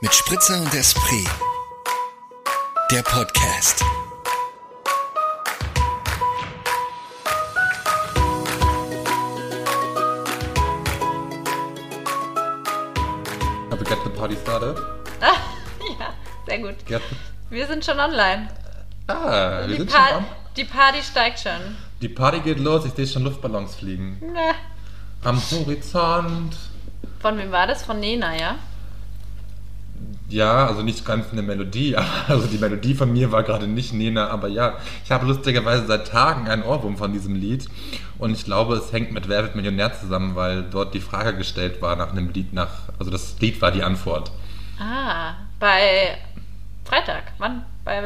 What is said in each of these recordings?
Mit Spritzer und Esprit. Der Podcast. Have we get the party started? Ah, ja, sehr gut. Get Wir sind schon online. ah, wir Die, sind schon Pa- an. die Party steigt schon. Die Party geht los, ich sehe schon Luftballons fliegen. Na. Am Horizont. Von wem war das? Von Nena, ja? Ja, also nicht ganz eine Melodie, aber also die Melodie von mir war gerade nicht Nena, aber ja, ich habe lustigerweise seit Tagen einen Ohrwurm von diesem Lied und ich glaube, es hängt mit Wer wird Millionär zusammen, weil dort die Frage gestellt war nach einem Lied nach, also das Lied war die Antwort. Ah, bei Freitag. Wann? Bei.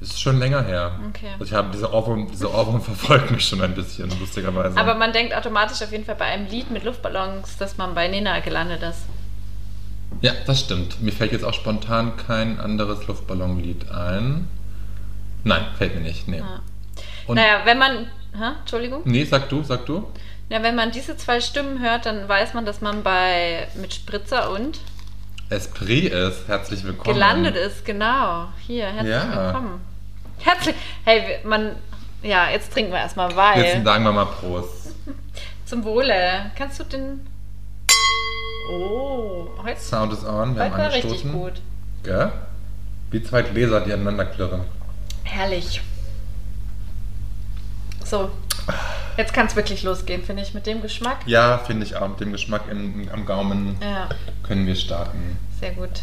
Ist schon länger her. Okay. Also ich habe diese Ohrwurm, diese Ohrwurm verfolgt mich schon ein bisschen, lustigerweise. Aber man denkt automatisch auf jeden Fall bei einem Lied mit Luftballons, dass man bei Nena gelandet ist. Ja, das stimmt. Mir fällt jetzt auch spontan kein anderes Luftballonlied ein. Nein, fällt mir nicht. Nee. Ah. Und, naja, wenn man. Hä? Entschuldigung? Nee, sag du, sag du. Ja, wenn man diese zwei Stimmen hört, dann weiß man, dass man bei mit Spritzer und Esprit ist. Herzlich willkommen. gelandet ist. Genau. Hier, herzlich Ja. willkommen. Herzlich. Hey, man. Ja, jetzt trinken wir erstmal, weil. Jetzt sagen wir mal Prost. Zum Wohle. Kannst du den. Oh, heute, Sound is on. Wir heute haben war richtig angestoßen. gut. Gell? Wie zwei Gläser, die aneinander klirren. Herrlich. So. Jetzt kann es wirklich losgehen, finde ich, mit dem Geschmack. Ja, finde ich auch. Mit dem Geschmack im, am Gaumen Ja, können wir starten. sehr gut.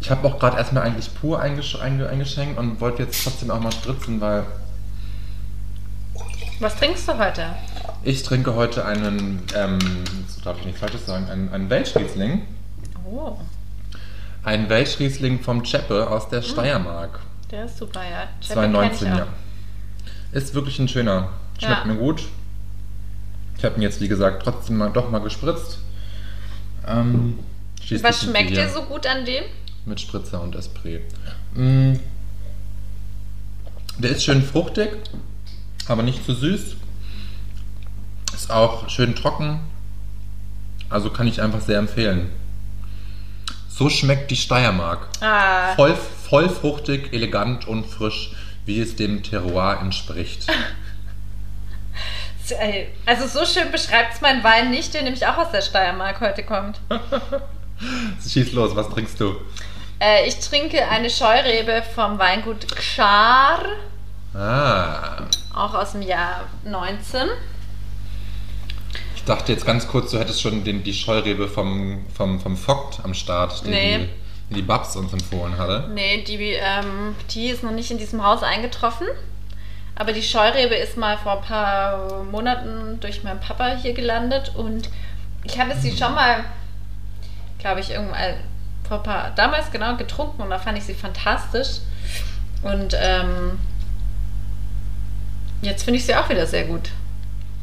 Ich habe auch gerade erstmal eigentlich pur eingesch einge eingeschenkt und wollte jetzt trotzdem auch mal spritzen, weil Was trinkst du heute? ich trinke heute einen, ähm, darf ich nichts Falsches sagen, einen, einen Welschriesling. Oh, Ein Welschriesling vom Cheppe aus der Steiermark. der ist super, ja. Chepe 2019, kenn ich ja. Ist wirklich ein schöner. Schmeckt Ja. mir gut. Ich habe ihn jetzt, wie gesagt, trotzdem mal doch mal gespritzt. Ähm, Was schmeckt dir so gut an dem? Mit Spritzer und Esprit. Mm. Der ist schön fruchtig, aber nicht zu süß. Ist auch schön trocken. Also kann ich einfach sehr empfehlen. So schmeckt die Steiermark. Ah, Voll, voll fruchtig, elegant und frisch, wie es dem Terroir entspricht. also so schön beschreibt es mein Wein nicht, der nämlich auch aus der Steiermark heute kommt. Schieß los, was trinkst du? Äh, ich trinke eine Scheurebe vom Weingut Gschar, Ah, auch aus dem Jahr 19. ich dachte jetzt ganz kurz, du hättest schon den, die Scheurebe vom, vom, vom Vogt am Start, die, Nee. die, die, Babs uns empfohlen hatte. Nee, die, ähm, die ist noch nicht in diesem Haus eingetroffen. Aber die Scheurebe ist mal vor ein paar Monaten durch meinen Papa hier gelandet und ich hatte sie schon mal, glaube ich, irgendwann vor ein paar, damals genau getrunken und da fand ich sie fantastisch. Und ähm, jetzt finde ich sie auch wieder sehr gut.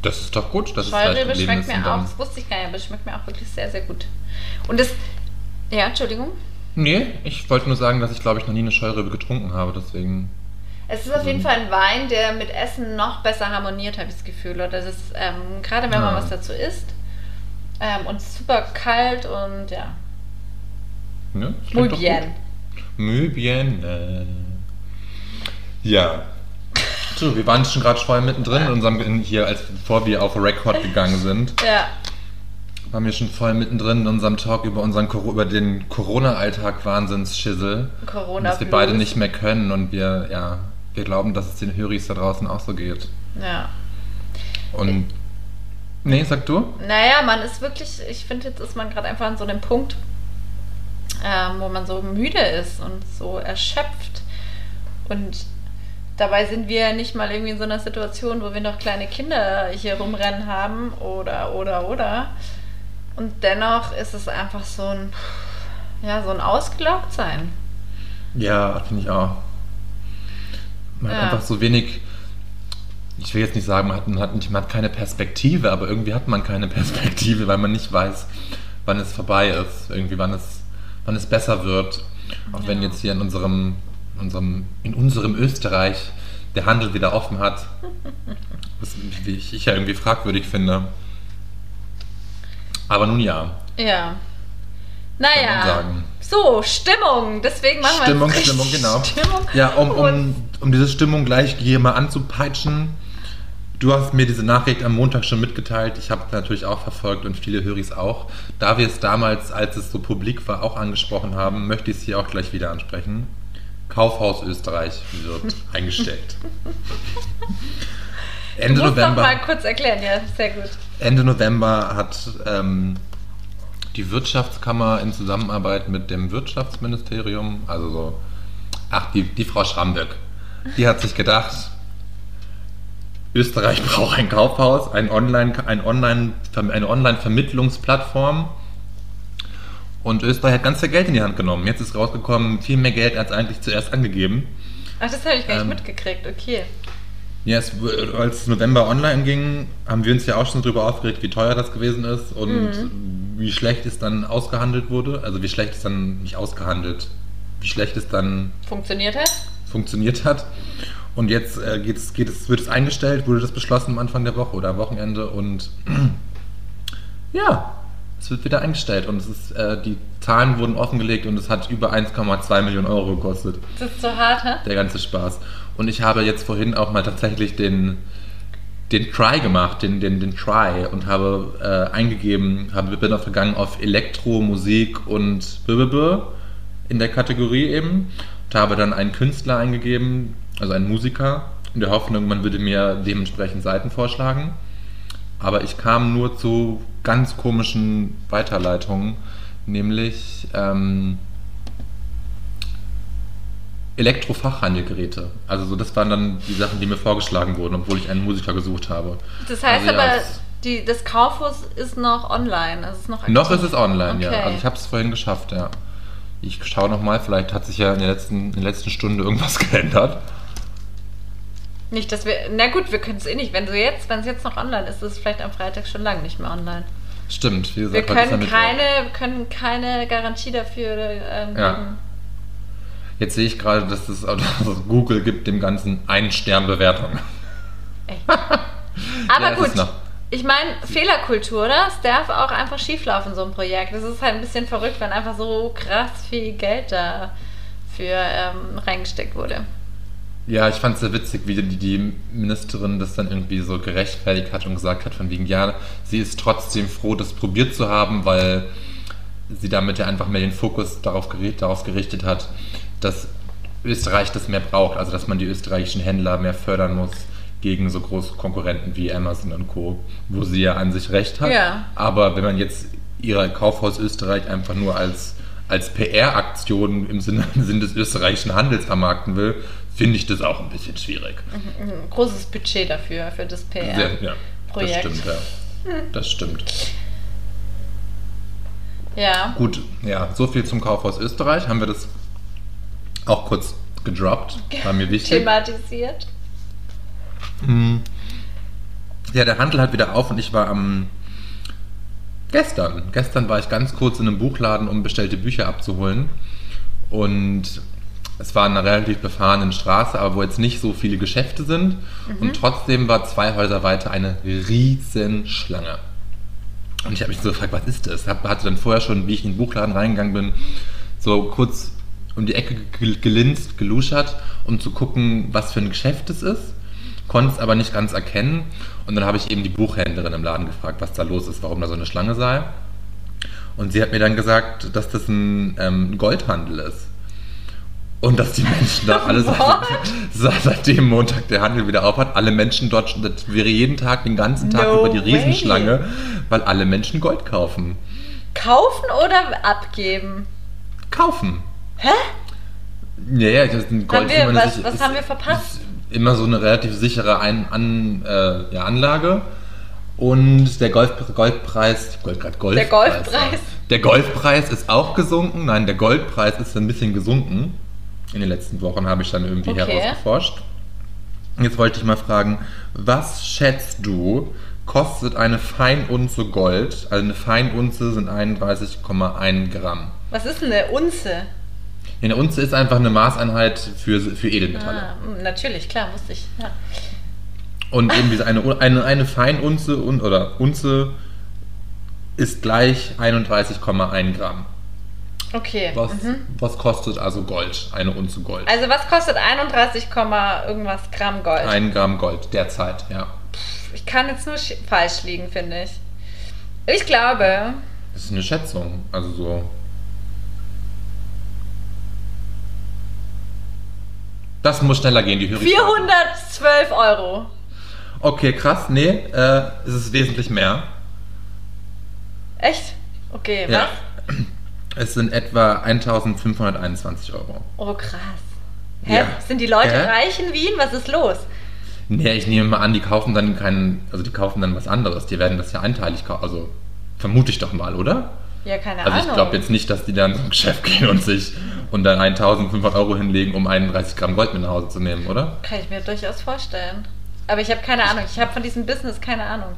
Das ist doch gut. Das ist vielleicht Scheurebe ein schmeckt mir auch, das wusste ich gar nicht, aber es schmeckt mir auch wirklich sehr, sehr gut. Und das, ja, Entschuldigung. Nee, ich wollte nur sagen, dass ich glaube ich noch nie eine Scheurebe getrunken habe, deswegen. Es ist auf jeden Fall ein Wein, der mit Essen noch besser harmoniert, habe ich das Gefühl. Oder das ist, ähm, gerade wenn man Ja. was dazu isst. Ähm, und super kalt und ja. Das Muy bien. Muy bien. Äh. Ja. So, wir waren schon gerade voll mittendrin in unserem, hier, als bevor wir auf Record gegangen sind, Ja. waren wir schon voll mittendrin in unserem Talk über unseren über den Corona-Alltag Wahnsinnsschissel. Corona dass wir beide nicht mehr können und wir, ja, wir glauben, dass es den Höris da draußen auch so geht. Ja. Und. Nee, sag du? Naja, man ist wirklich, ich finde, jetzt ist man gerade einfach an so einem Punkt, ähm, wo man so müde ist und so erschöpft. Und dabei sind wir nicht mal irgendwie in so einer Situation, wo wir noch kleine Kinder hier rumrennen haben oder, oder, oder. Und dennoch ist es einfach so ein, ja, so ein Ausgelaugtsein. Ja, finde ich auch. Man Ja. hat einfach so wenig. Ich will jetzt nicht sagen, man hat, man, hat nicht, man hat keine Perspektive, aber irgendwie hat man keine Perspektive, weil man nicht weiß, wann es vorbei ist. Irgendwie, wann es, wann es besser wird. Auch wenn Ja. jetzt hier in unserem, unserem, in unserem Österreich der Handel wieder offen hat. Was ich, ich ja irgendwie fragwürdig finde. Aber nun ja. Ja. Naja. So, Stimmung. Deswegen machen Stimmung, wir jetzt Stimmung, genau. Stimmung. Ja, um, um, um diese Stimmung gleich hier mal anzupeitschen. Du hast mir diese Nachricht am Montag schon mitgeteilt. Ich habe es natürlich auch verfolgt und viele höre es auch. Da wir es damals, als es so publik war, auch angesprochen haben, möchte ich es hier auch gleich wieder ansprechen. Kaufhaus Österreich wird eingestellt. Ende du November. noch mal kurz erklären, ja, sehr gut. Ende November hat ähm, die Wirtschaftskammer in Zusammenarbeit mit dem Wirtschaftsministerium, also so, ach, die, die Frau Schramböck, die hat sich gedacht, Österreich braucht ein Kaufhaus, ein Online, ein Online, eine Online-Vermittlungsplattform. Und Österreich hat ganz viel Geld in die Hand genommen. Jetzt ist rausgekommen, viel mehr Geld als eigentlich zuerst angegeben. Ach, das habe ich gar nicht Ähm, mitgekriegt, okay. Ja, es, als November online ging, haben wir uns ja auch schon darüber aufgeregt, wie teuer das gewesen ist und wie schlecht es dann ausgehandelt wurde. Also wie schlecht es dann nicht ausgehandelt, wie schlecht es dann Funktioniert hat? funktioniert hat. Und jetzt äh, geht es, geht es, wird es eingestellt, wurde das beschlossen am Anfang der Woche oder am Wochenende und ja, es wird wieder eingestellt und es ist, äh, die Zahlen wurden offengelegt und es hat über 1,2 Millionen Euro gekostet Das ist so hart, hä? der ganze Spaß. Und ich habe jetzt vorhin auch mal tatsächlich den, den Try gemacht, den, den, den Try und habe äh, eingegeben, habe, bin auch gegangen auf Elektro, Musik und Bibebe in der Kategorie eben und habe dann einen Künstler eingegeben, also einen Musiker, in der Hoffnung, man würde mir dementsprechend Seiten vorschlagen. Aber ich kam nur zu ganz komischen Weiterleitungen, nämlich ähm, Elektrofachhandelgeräte. Also so, das waren dann die Sachen, die mir vorgeschlagen wurden, obwohl ich einen Musiker gesucht habe. Das heißt Also ja, aber, es- die, das Kaufhaus ist noch online. Es ist noch, aktiv. Noch ist es online, ja. Okay. Also ich habe es vorhin geschafft, ja. Ich schaue nochmal, vielleicht hat sich ja in der letzten, in der letzten Stunde irgendwas geändert. Nicht, dass wir. Na gut, wir können es eh nicht. Wenn du jetzt, wenn es jetzt noch online ist, ist es vielleicht am Freitag schon lange nicht mehr online. Stimmt, wie Wir gesagt, ja können keine, können keine Garantie dafür ähm, Ja. geben. Jetzt sehe ich gerade, dass es also Google gibt dem Ganzen einen Stern Bewertung. Echt. Aber Ja, gut. Ich meine, Fehlerkultur, oder? Es darf auch einfach schieflaufen, so ein Projekt. Das ist halt ein bisschen verrückt, wenn einfach so krass viel Geld da für ähm, reingesteckt wurde. Ja, ich fand es sehr witzig, wie die, die Ministerin das dann irgendwie so gerechtfertigt hat und gesagt hat, von wegen, ja, sie ist trotzdem froh, das probiert zu haben, weil sie damit ja einfach mehr den Fokus darauf, darauf gerichtet hat, dass Österreich das mehr braucht, also dass man die österreichischen Händler mehr fördern muss gegen so große Konkurrenten wie Amazon und Co., wo sie ja an sich recht hat. Ja. Aber wenn man jetzt ihre Kaufhaus Österreich einfach nur als, als PR-Aktion im Sinne, im Sinne des österreichischen Handels vermarkten will, finde ich das auch ein bisschen schwierig. Ein großes Budget dafür, für das PR. Sehr, ja, das stimmt, ja. Das stimmt. Ja. Gut, ja, so viel zum Kaufhaus Österreich. Haben wir das auch kurz gedroppt. War mir wichtig. Thematisiert. Ja, der Handel hat wieder auf und ich war am gestern. Gestern war ich ganz kurz in einem Buchladen, um bestellte Bücher abzuholen. Und es war in einer relativ befahrenen Straße, aber wo jetzt nicht so viele Geschäfte sind. Und trotzdem war zwei Häuser weiter eine riesen Schlange. Und ich habe mich so gefragt, was ist das? Hab, hatte dann vorher schon, wie ich in den Buchladen reingegangen bin, so kurz um die Ecke gel- gelinst, geluschert, um zu gucken, was für ein Geschäft es ist. Konnte es aber nicht ganz erkennen. Und dann habe ich eben die Buchhändlerin im Laden gefragt, was da los ist, warum da so eine Schlange sei. Und sie hat mir dann gesagt, dass das ein ähm, Goldhandel ist. Und dass die Menschen da alle seit, seit, seitdem Montag der Handel wieder auf hat, alle Menschen dort, das wäre jeden Tag, den ganzen Tag No über die way. Riesenschlange, weil alle Menschen Gold kaufen. Kaufen oder abgeben? Kaufen. Hä? Ja, ja, das ist ein Gold Haben wir- was- was ist- haben wir verpasst? Immer so eine relativ sichere Ein An äh, ja, Anlage. Und der Golf Goldpreis, wollte gerade Golfpreis Der Golfpreis. Der Golfpreis ist auch gesunken. Nein, der Goldpreis ist ein bisschen gesunken. In den letzten Wochen habe ich dann irgendwie Okay. herausgeforscht. Jetzt wollte ich mal fragen, was schätzt du, kostet eine Feinunze Gold? Also eine Feinunze sind 31,1 Gramm. Was ist denn eine Unze? Eine Unze ist einfach eine Maßeinheit für, für Edelmetalle. Ah, mh, natürlich, klar, wusste ich. Ja. Und eben diese eine, eine, eine Feinunze un, oder Unze ist gleich 31,1 Gramm. Okay. Was, Mhm. was kostet also Gold? Eine Unze Gold. Also was kostet 31, Komma irgendwas Gramm Gold? Ein Gramm Gold derzeit, ja. Ich kann jetzt nur sch- falsch liegen, finde ich. Ich glaube, Das ist eine Schätzung. Also so. Das muss schneller gehen, die höre ich. 412 Euro. Okay, krass. Nee, äh, es ist wesentlich mehr. Echt? Okay, was? Ja. Es sind etwa 1521 Euro. Oh, krass. Hä? Ja. Sind die Leute Hä? reich in Wien? Was ist los? Nee, ich nehme mal an, die kaufen dann keinen, also die kaufen dann was anderes. Die werden das ja einteilig kaufen. Also vermute ich doch mal, oder? Ja, keine Also Ahnung. ich glaube jetzt nicht, dass die dann zum Geschäft gehen und sich und dann 1500 Euro hinlegen, um 31 Gramm Gold mit nach Hause zu nehmen, oder? Kann ich mir durchaus vorstellen. Aber ich habe keine Ahnung. Ich habe von diesem Business keine Ahnung.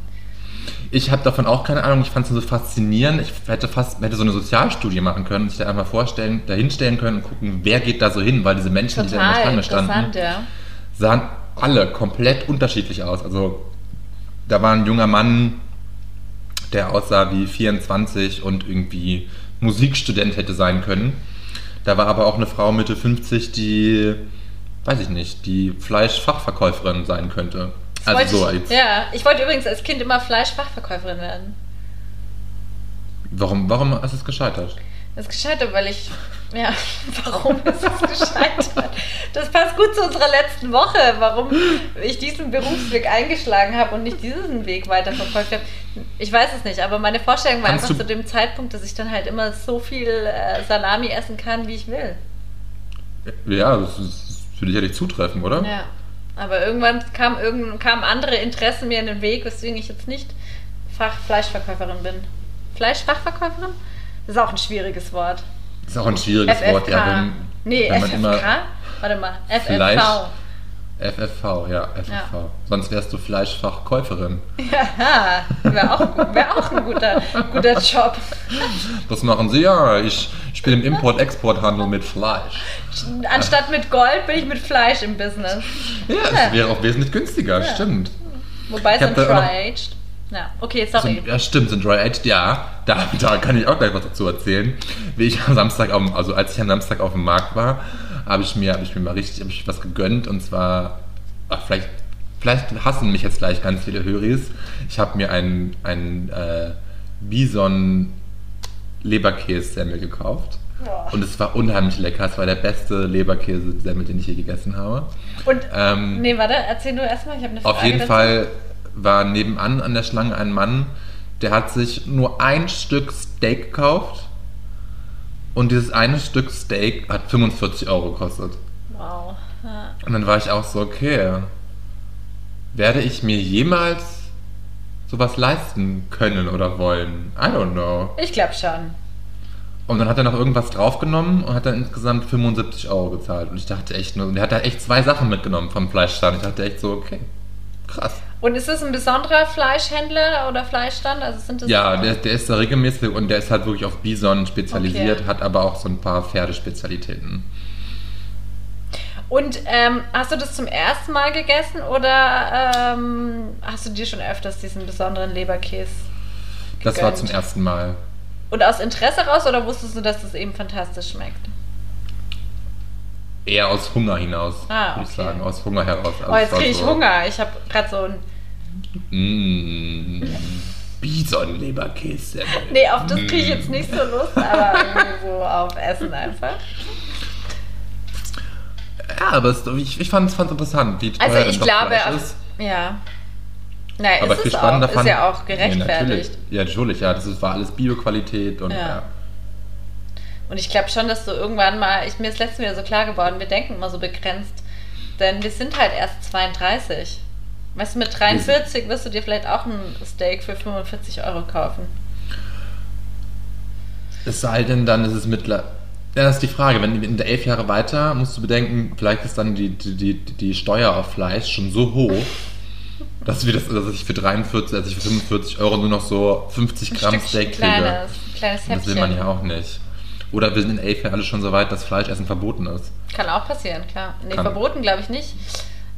Ich habe davon auch keine Ahnung. Ich fand es so faszinierend. Ich hätte fast hätte so eine Sozialstudie machen können, sich da einmal vorstellen, da hinstellen können und gucken, wer geht da so hin, weil diese Menschen, die da in der Total Schlange standen, ja. sahen alle komplett unterschiedlich aus. Also da war ein junger Mann, der aussah wie 24 und irgendwie Musikstudent hätte sein können. Da war aber auch eine Frau Mitte 50, die, weiß ich nicht, die Fleischfachverkäuferin sein könnte. Also so ich, als, ja, ich wollte übrigens als Kind immer Fleischfachverkäuferin werden. warum, warum ist es gescheitert? Das ist gescheitert, weil ich. Ja, warum ist es gescheitert? Das passt gut zu unserer letzten Woche, warum ich diesen Berufsweg eingeschlagen habe und nicht diesen Weg weiterverfolgt habe. Ich weiß es nicht, aber meine Vorstellung war Kannst einfach zu dem Zeitpunkt, dass ich dann halt immer so viel äh, Salami essen kann, wie ich will. Ja, das, ist, das würde sicherlich zutreffen, oder? Ja. Aber irgendwann kam irgend, kamen andere Interessen mir in den Weg, weswegen ich jetzt nicht Fach Fleischverkäuferin bin. Fleischfachverkäuferin? Das ist auch ein schwieriges Wort. Ist auch ein schwieriges FFK. Wort, ja. Wenn, nee, wenn FFK? Warte mal, FFV. Fleisch- FFV, ja, FFV. Ja. Sonst wärst du Fleischfachkäuferin. Ja, wäre auch, wär auch ein guter, guter Job. Das machen sie ja. Ich, ich bin im Import-Export-Handel mit Fleisch. Anstatt mit Gold bin ich mit Fleisch im Business. Ja, es wäre auch wesentlich günstiger, Ja. stimmt. Wobei es hab sind da auch noch- Dry-Aged. Ja, okay, sorry. Sind, ja, stimmt, sind Dry-Aged, ja. Da, da kann ich auch gleich was dazu erzählen. Wie ich am Samstag, auf, also als ich am Samstag auf dem Markt war, habe ich mir, habe ich mir mal richtig, habe ich was gegönnt und zwar, ach, vielleicht, vielleicht hassen mich jetzt gleich ganz viele Höris. Ich habe mir einen, einen äh, Bison Leberkäse-Semmel gekauft. Boah. Und es war unheimlich lecker. Es war der beste Leberkäse-Semmel, den ich je gegessen habe. Und, Ähm, nee, warte, erzähl du erstmal, ich habe eine Frage auf jeden dazu. Fall war nebenan an der Schlange ein Mann, der hat sich nur ein Stück Steak gekauft. Und dieses eine Stück Steak hat 45 Euro gekostet. Wow. Ja. Und dann war ich auch so, okay, werde ich mir jemals sowas leisten können oder wollen? I don't know. Ich glaube schon. Und dann hat er noch irgendwas draufgenommen und hat dann insgesamt 75 Euro gezahlt. Und ich dachte echt nur, und er hat da echt zwei Sachen mitgenommen vom Fleischstand. Ich dachte echt so, okay, krass. Und ist es ein besonderer Fleischhändler oder Fleischstand? Also sind das Ja, der, der ist da regelmäßig und der ist halt wirklich auf Bison spezialisiert, Okay. hat aber auch so ein paar Pferdespezialitäten. Und ähm, hast du das zum ersten Mal gegessen oder ähm, hast du dir schon öfters diesen besonderen Leberkäse? Das war gegönnt? zum ersten Mal. Und aus Interesse raus oder wusstest du, dass das eben fantastisch schmeckt? Eher aus Hunger hinaus, Ah, würde ich okay. sagen. Aus Hunger heraus. Also oh, jetzt kriege ich so, Hunger. Ich habe gerade so ein. Mm, Bison-Leberkäse. Nee, auf das kriege ich jetzt nicht so Lust, aber so auf Essen einfach. Ja, aber es, ich, ich fand es interessant, wie teuer Also ich glaube, ist. ja. Naja, Aber ist viel es auch. spannender Ist fand ja auch Nee, gerechtfertigt. natürlich. Ja, natürlich, ja. Das ist, war alles Bio-Qualität und Ja. ja. Und ich glaube schon, dass du irgendwann mal, ich, mir ist letztens wieder so klar geworden, wir denken immer so begrenzt, denn wir sind halt erst 32. Weißt du, mit 43 wirst du dir vielleicht auch ein Steak für 45 Euro kaufen. Es sei denn, dann ist es mittler. Ja, das ist die Frage. Wenn in der elf Jahre weiter, musst du bedenken, vielleicht ist dann die, die, die, die Steuer auf Fleisch schon so hoch, dass, wir das, dass ich für 43, also ich für 45 Euro nur noch so 50 Ein Gramm Stückchen Steak kriege. kleines, kleines Häppchen. das will man ja auch nicht. Oder wir sind in elf Jahren alle schon so weit, dass Fleischessen verboten ist. Kann auch passieren, klar. Nee, Kann. verboten glaube ich nicht.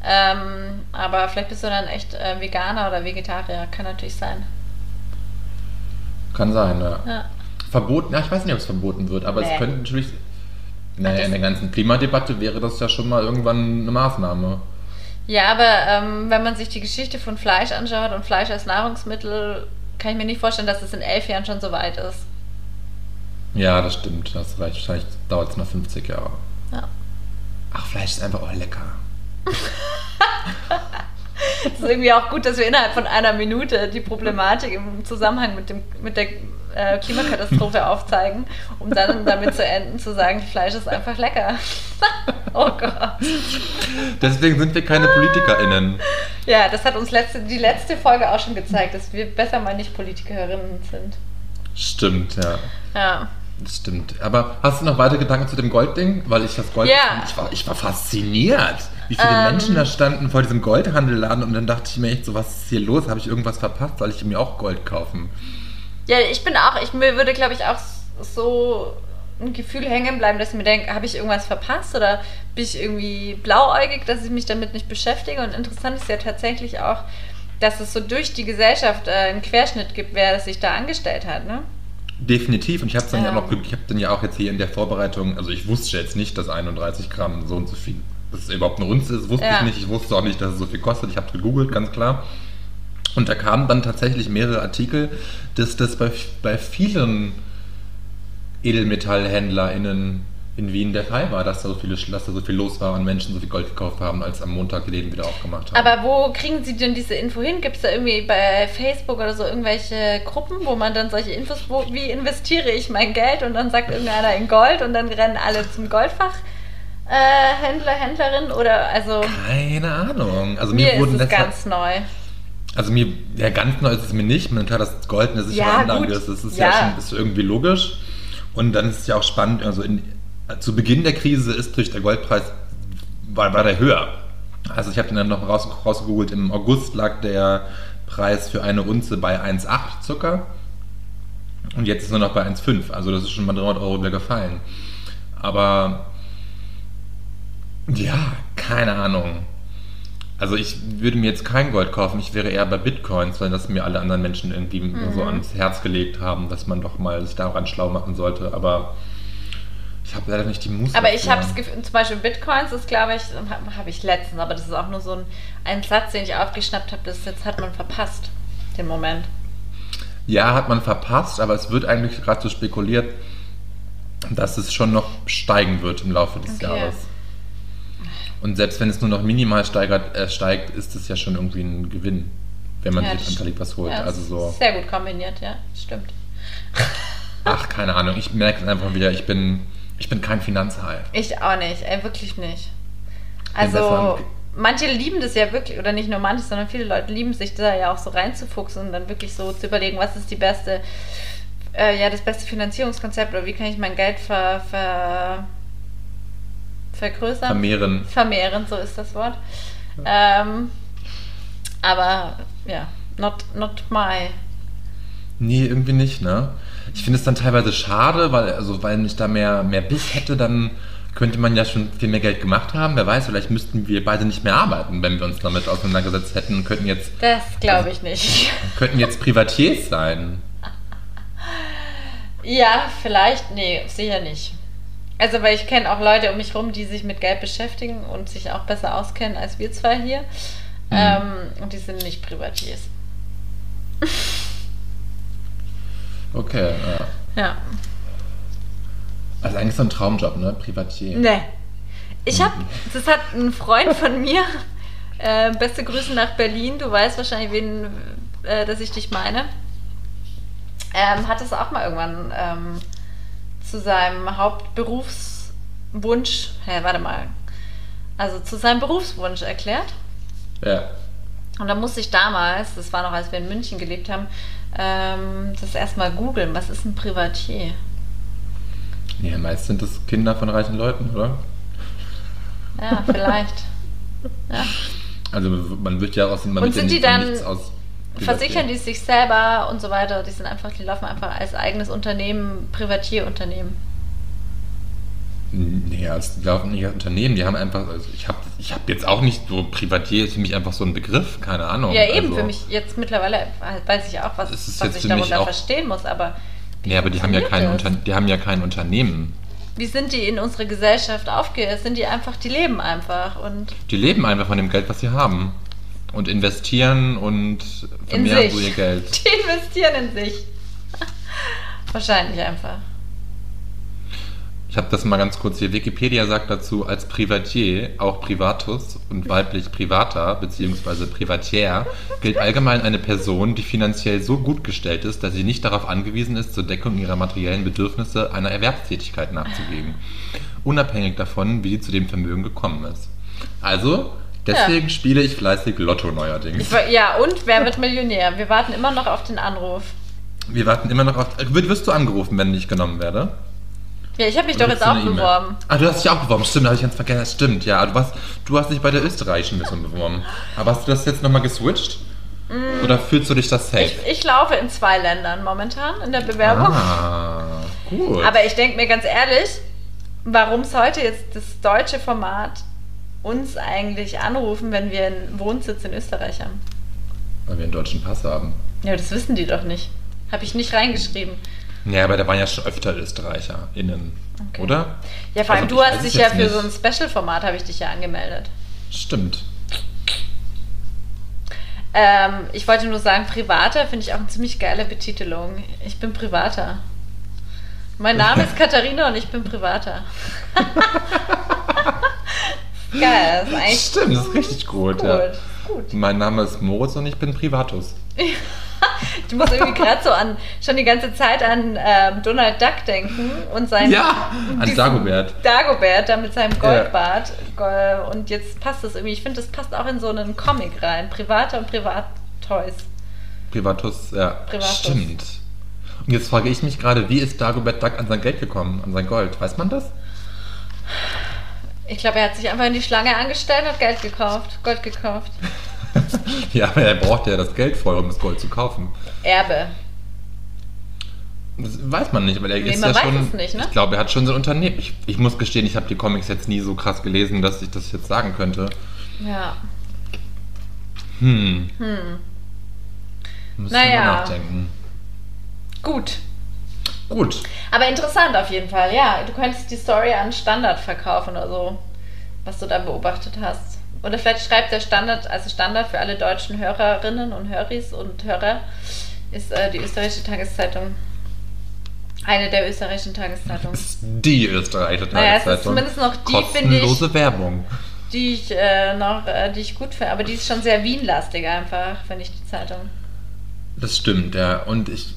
Ähm, aber vielleicht bist du dann echt äh, Veganer oder Vegetarier. Kann natürlich sein. Kann sein, ja. Ja. Verboten, ja, ich weiß nicht, ob es verboten wird, aber Nee. es könnte natürlich. Naja, das- in der ganzen Klimadebatte wäre das ja schon mal irgendwann eine Maßnahme. Ja, aber ähm, wenn man sich die Geschichte von Fleisch anschaut und Fleisch als Nahrungsmittel, kann ich mir nicht vorstellen, dass es in elf Jahren schon so weit ist. Ja, das stimmt. Das reicht. Wahrscheinlich dauert es noch 50 Jahre. Ja. Ach, Fleisch ist einfach auch lecker. Es ist irgendwie auch gut, dass wir innerhalb von einer Minute die Problematik im Zusammenhang mit, dem, mit der äh, Klimakatastrophe aufzeigen, um dann damit zu enden, zu sagen, Fleisch ist einfach lecker. oh Gott. Deswegen sind wir keine PolitikerInnen. Ja, das hat uns letzte, die letzte Folge auch schon gezeigt, dass wir besser mal nicht Politikerinnen sind. Stimmt, ja. Ja. Das stimmt. Aber hast du noch weitere Gedanken zu dem Goldding? Weil ich das Gold. Ja. Ich, war, ich war fasziniert, wie viele Ähm. Menschen da standen vor diesem Goldhandelladen und dann dachte ich mir echt so, was ist hier los? Habe ich irgendwas verpasst? Soll ich mir auch Gold kaufen? Ja, ich bin auch, ich mir würde, glaube ich, auch so ein Gefühl hängen bleiben, dass ich mir denke, habe ich irgendwas verpasst oder bin ich irgendwie blauäugig, dass ich mich damit nicht beschäftige? Und interessant ist ja tatsächlich auch, dass es so durch die Gesellschaft äh, einen Querschnitt gibt, wer das sich da angestellt hat, ne? Definitiv. Und ich habe dann ja Ähm. noch, ich habe dann ja auch jetzt hier in der Vorbereitung, also ich wusste jetzt nicht, dass 31 Gramm so und so viel, es überhaupt eine Unze ist, wusste Ja. ich nicht. Ich wusste auch nicht, dass es so viel kostet. Ich habe gegoogelt, ganz klar. Und da kamen dann tatsächlich mehrere Artikel, dass das bei, bei vielen EdelmetallhändlerInnen in Wien der Fall war, dass da so viele, dass da so viel los war und Menschen so viel Gold gekauft haben, als am Montag die Läden wieder aufgemacht haben. Aber wo kriegen Sie denn diese Info hin? Gibt es da irgendwie bei Facebook oder so irgendwelche Gruppen, wo man dann solche Infos, wo, wie investiere ich mein Geld und dann sagt irgendeiner in Gold und dann rennen alle zum Goldfach? Äh, Händler, Händlerin oder also Keine Ahnung. Also mir mir, ist wurden es deshalb- ganz neu. Also mir, ja, ganz neu ist es mir nicht. Man klar, dass Gold eine sichere Ja, Anlage gut. ist, das ist ja, Ja. schon ist irgendwie logisch. Und dann ist es ja auch spannend, also in, zu Beginn der Krise ist durch der Goldpreis, war, war der höher. Also ich habe dann noch raus, rausgegoogelt, im August lag der Preis für eine Unze bei 1,8 Zucker. Und jetzt ist er noch bei 1,5. Also das ist schon mal 300 Euro wieder gefallen. Aber ja, keine Ahnung. Also ich würde mir jetzt kein Gold kaufen, ich wäre eher bei Bitcoins, weil das mir alle anderen Menschen irgendwie Mhm. so ans Herz gelegt haben, dass man doch mal sich daran schlau machen sollte. Aber ich habe leider nicht die Muße. Aber ich habe das Gefühl, zum Beispiel Bitcoins ist, glaube ich, habe hab ich letztens, aber das ist auch nur so ein, ein Satz, den ich aufgeschnappt habe, das jetzt hat man verpasst, den Moment. Ja, hat man verpasst, aber es wird eigentlich gerade so spekuliert, dass es schon noch steigen wird im Laufe des Okay. Jahres. Und selbst wenn es nur noch minimal steigert, äh, steigt, ist es ja schon irgendwie ein Gewinn, wenn man Ja, sich was holt. Ja, also so. Sehr gut kombiniert, ja, stimmt. Ach, keine Ahnung. Ich merke es einfach wieder, ich bin, ich bin kein Finanzhai. Ich auch nicht, ey, wirklich nicht. Also, manche lieben das ja wirklich, oder nicht nur manche, sondern viele Leute lieben sich da ja auch so reinzufuchsen und dann wirklich so zu überlegen, was ist die beste, äh, ja, das beste Finanzierungskonzept oder wie kann ich mein Geld ver, ver, vergrößern? Vermehren. Vermehren, so ist das Wort. Ähm, aber, ja, not, not my. Nee, irgendwie nicht, ne? Ich finde es dann teilweise schade, weil, also, weil ich da mehr, mehr Biss hätte, dann könnte man ja schon viel mehr Geld gemacht haben. Wer weiß, vielleicht müssten wir beide nicht mehr arbeiten, wenn wir uns damit auseinandergesetzt hätten und könnten jetzt, Das glaube ich nicht. könnten jetzt Privatiers sein. Ja, vielleicht, nee, sicher nicht. Also, weil ich kenne auch Leute um mich rum, die sich mit Geld beschäftigen und sich auch besser auskennen als wir zwei hier. Ähm, und die sind nicht Privatiers. Okay, ja. Ja. Also eigentlich so ein Traumjob, ne? Privatier. Nee. Ich habe, das hat ein Freund von mir, äh, beste Grüße nach Berlin, du weißt wahrscheinlich, wen, äh, dass ich dich meine, ähm, hat es auch mal irgendwann ähm, zu seinem Hauptberufswunsch, hä, warte mal, also zu seinem Berufswunsch erklärt. Ja. Und da musste ich damals, das war noch als wir in München gelebt haben, ähm, das erstmal googeln, was ist ein Privatier? Ja, meist sind das Kinder von reichen Leuten, oder? Ja, vielleicht. ja. Also man wird ja aus man Und wird ja sind die nicht von dann- nichts aus Versichern die sich selber und so weiter. Die sind einfach, die laufen einfach als eigenes Unternehmen, Privatierunternehmen. Nee, als die laufen nicht als Unternehmen, die haben einfach, also ich habe ich hab jetzt auch nicht so Privatier, ist für mich einfach so ein Begriff, keine Ahnung. Ja, eben, also, für mich jetzt mittlerweile weiß ich auch, was, was ich darunter auch- verstehen muss, aber Nee, aber die haben, ja kein Unter die haben ja kein Unternehmen. Wie sind die in unsere Gesellschaft aufge... Sind die einfach, die leben einfach und Die leben einfach von dem Geld, was sie haben. Und investieren und vermehren so ihr Geld. Die investieren in sich. Wahrscheinlich einfach. Ich habe das mal ganz kurz hier. Wikipedia sagt dazu, als Privatier, auch Privatus und weiblich Privata bzw. Privatier, gilt allgemein eine Person, die finanziell so gut gestellt ist, dass sie nicht darauf angewiesen ist, zur Deckung ihrer materiellen Bedürfnisse einer Erwerbstätigkeit nachzugehen. Unabhängig davon, wie sie zu dem Vermögen gekommen ist. Also, deswegen spiele ich fleißig Lotto neuerdings. Ich, ja, und wer wird Millionär? Wir warten immer noch auf den Anruf. Wir warten immer noch auf. Wirst du angerufen, wenn ich genommen werde? Ja, ich habe mich doch jetzt auch E-Mail? beworben. Ah, du hast dich auch beworben. Stimmt, habe ich ganz vergessen. Stimmt, ja. Du, warst, du hast dich bei der österreichischen Mission beworben. Aber hast du das jetzt nochmal geswitcht? Oder fühlst du dich das safe? Ich, ich laufe in zwei Ländern momentan in der Bewerbung. Ah, gut. Aber ich denke mir ganz ehrlich, warum sollte jetzt das deutsche Format uns eigentlich anrufen, wenn wir einen Wohnsitz in Österreich haben? Weil wir einen deutschen Pass haben. Ja, das wissen die doch nicht. Habe ich nicht reingeschrieben. Ja, aber da waren ja schon öfter ÖsterreicherInnen. Okay. Oder? Ja, vor allem Also, du hast dich ja für nicht. so ein Special-Format, habe ich dich ja angemeldet. Stimmt. Ähm, ich wollte nur sagen, Privater finde ich auch eine ziemlich geile Betitelung. Ich bin Privater. Mein Name ist Katharina und ich bin Privater. Geil, das ist eigentlich Stimmt, das ist richtig gut. gut. Ja. gut. Mein Name ist Moritz und ich bin Privatus. Ich muss irgendwie gerade so an, schon die ganze Zeit an ähm, Donald Duck denken und sein. Ja, an Dagobert. Dagobert, da mit seinem Goldbart. Go- Und jetzt passt das irgendwie. Ich finde, das passt auch in so einen Comic rein. Private und Privat-Toys. Privatus, ja. Privatus. Stimmt. Und jetzt frage ich mich gerade, wie ist Dagobert Duck an sein Geld gekommen, an sein Gold? Weiß man das? Ich glaube, er hat sich einfach in die Schlange angestellt und hat Geld gekauft. Gold gekauft. ja, aber er braucht ja das Geld vorher, um das Gold zu kaufen. Erbe. Das weiß man nicht, weil er Nee, ist man ja weiß schon. es nicht, ne? Ich glaube, er hat schon so ein Unternehmen. Ich, ich muss gestehen, ich habe die Comics jetzt nie so krass gelesen, dass ich das jetzt sagen könnte. Ja. Hm. Hm. Müssen Naja. wir nachdenken. Gut. Gut. Aber interessant auf jeden Fall, ja. Du könntest die Story an Standard verkaufen oder so, was du da beobachtet hast. Oder vielleicht schreibt der Standard, also Standard für alle deutschen Hörerinnen und Höris und Hörer, ist äh, die österreichische Tageszeitung. Eine der österreichischen Tageszeitungen, Ist die österreichische Naja, es ist Tageszeitung. zumindest noch die, finde ich- Werbung. die ich äh, noch, äh, die ich gut finde. Aber die ist schon sehr Wien-lastig einfach, finde ich, die Zeitung. Das stimmt, ja. Und ich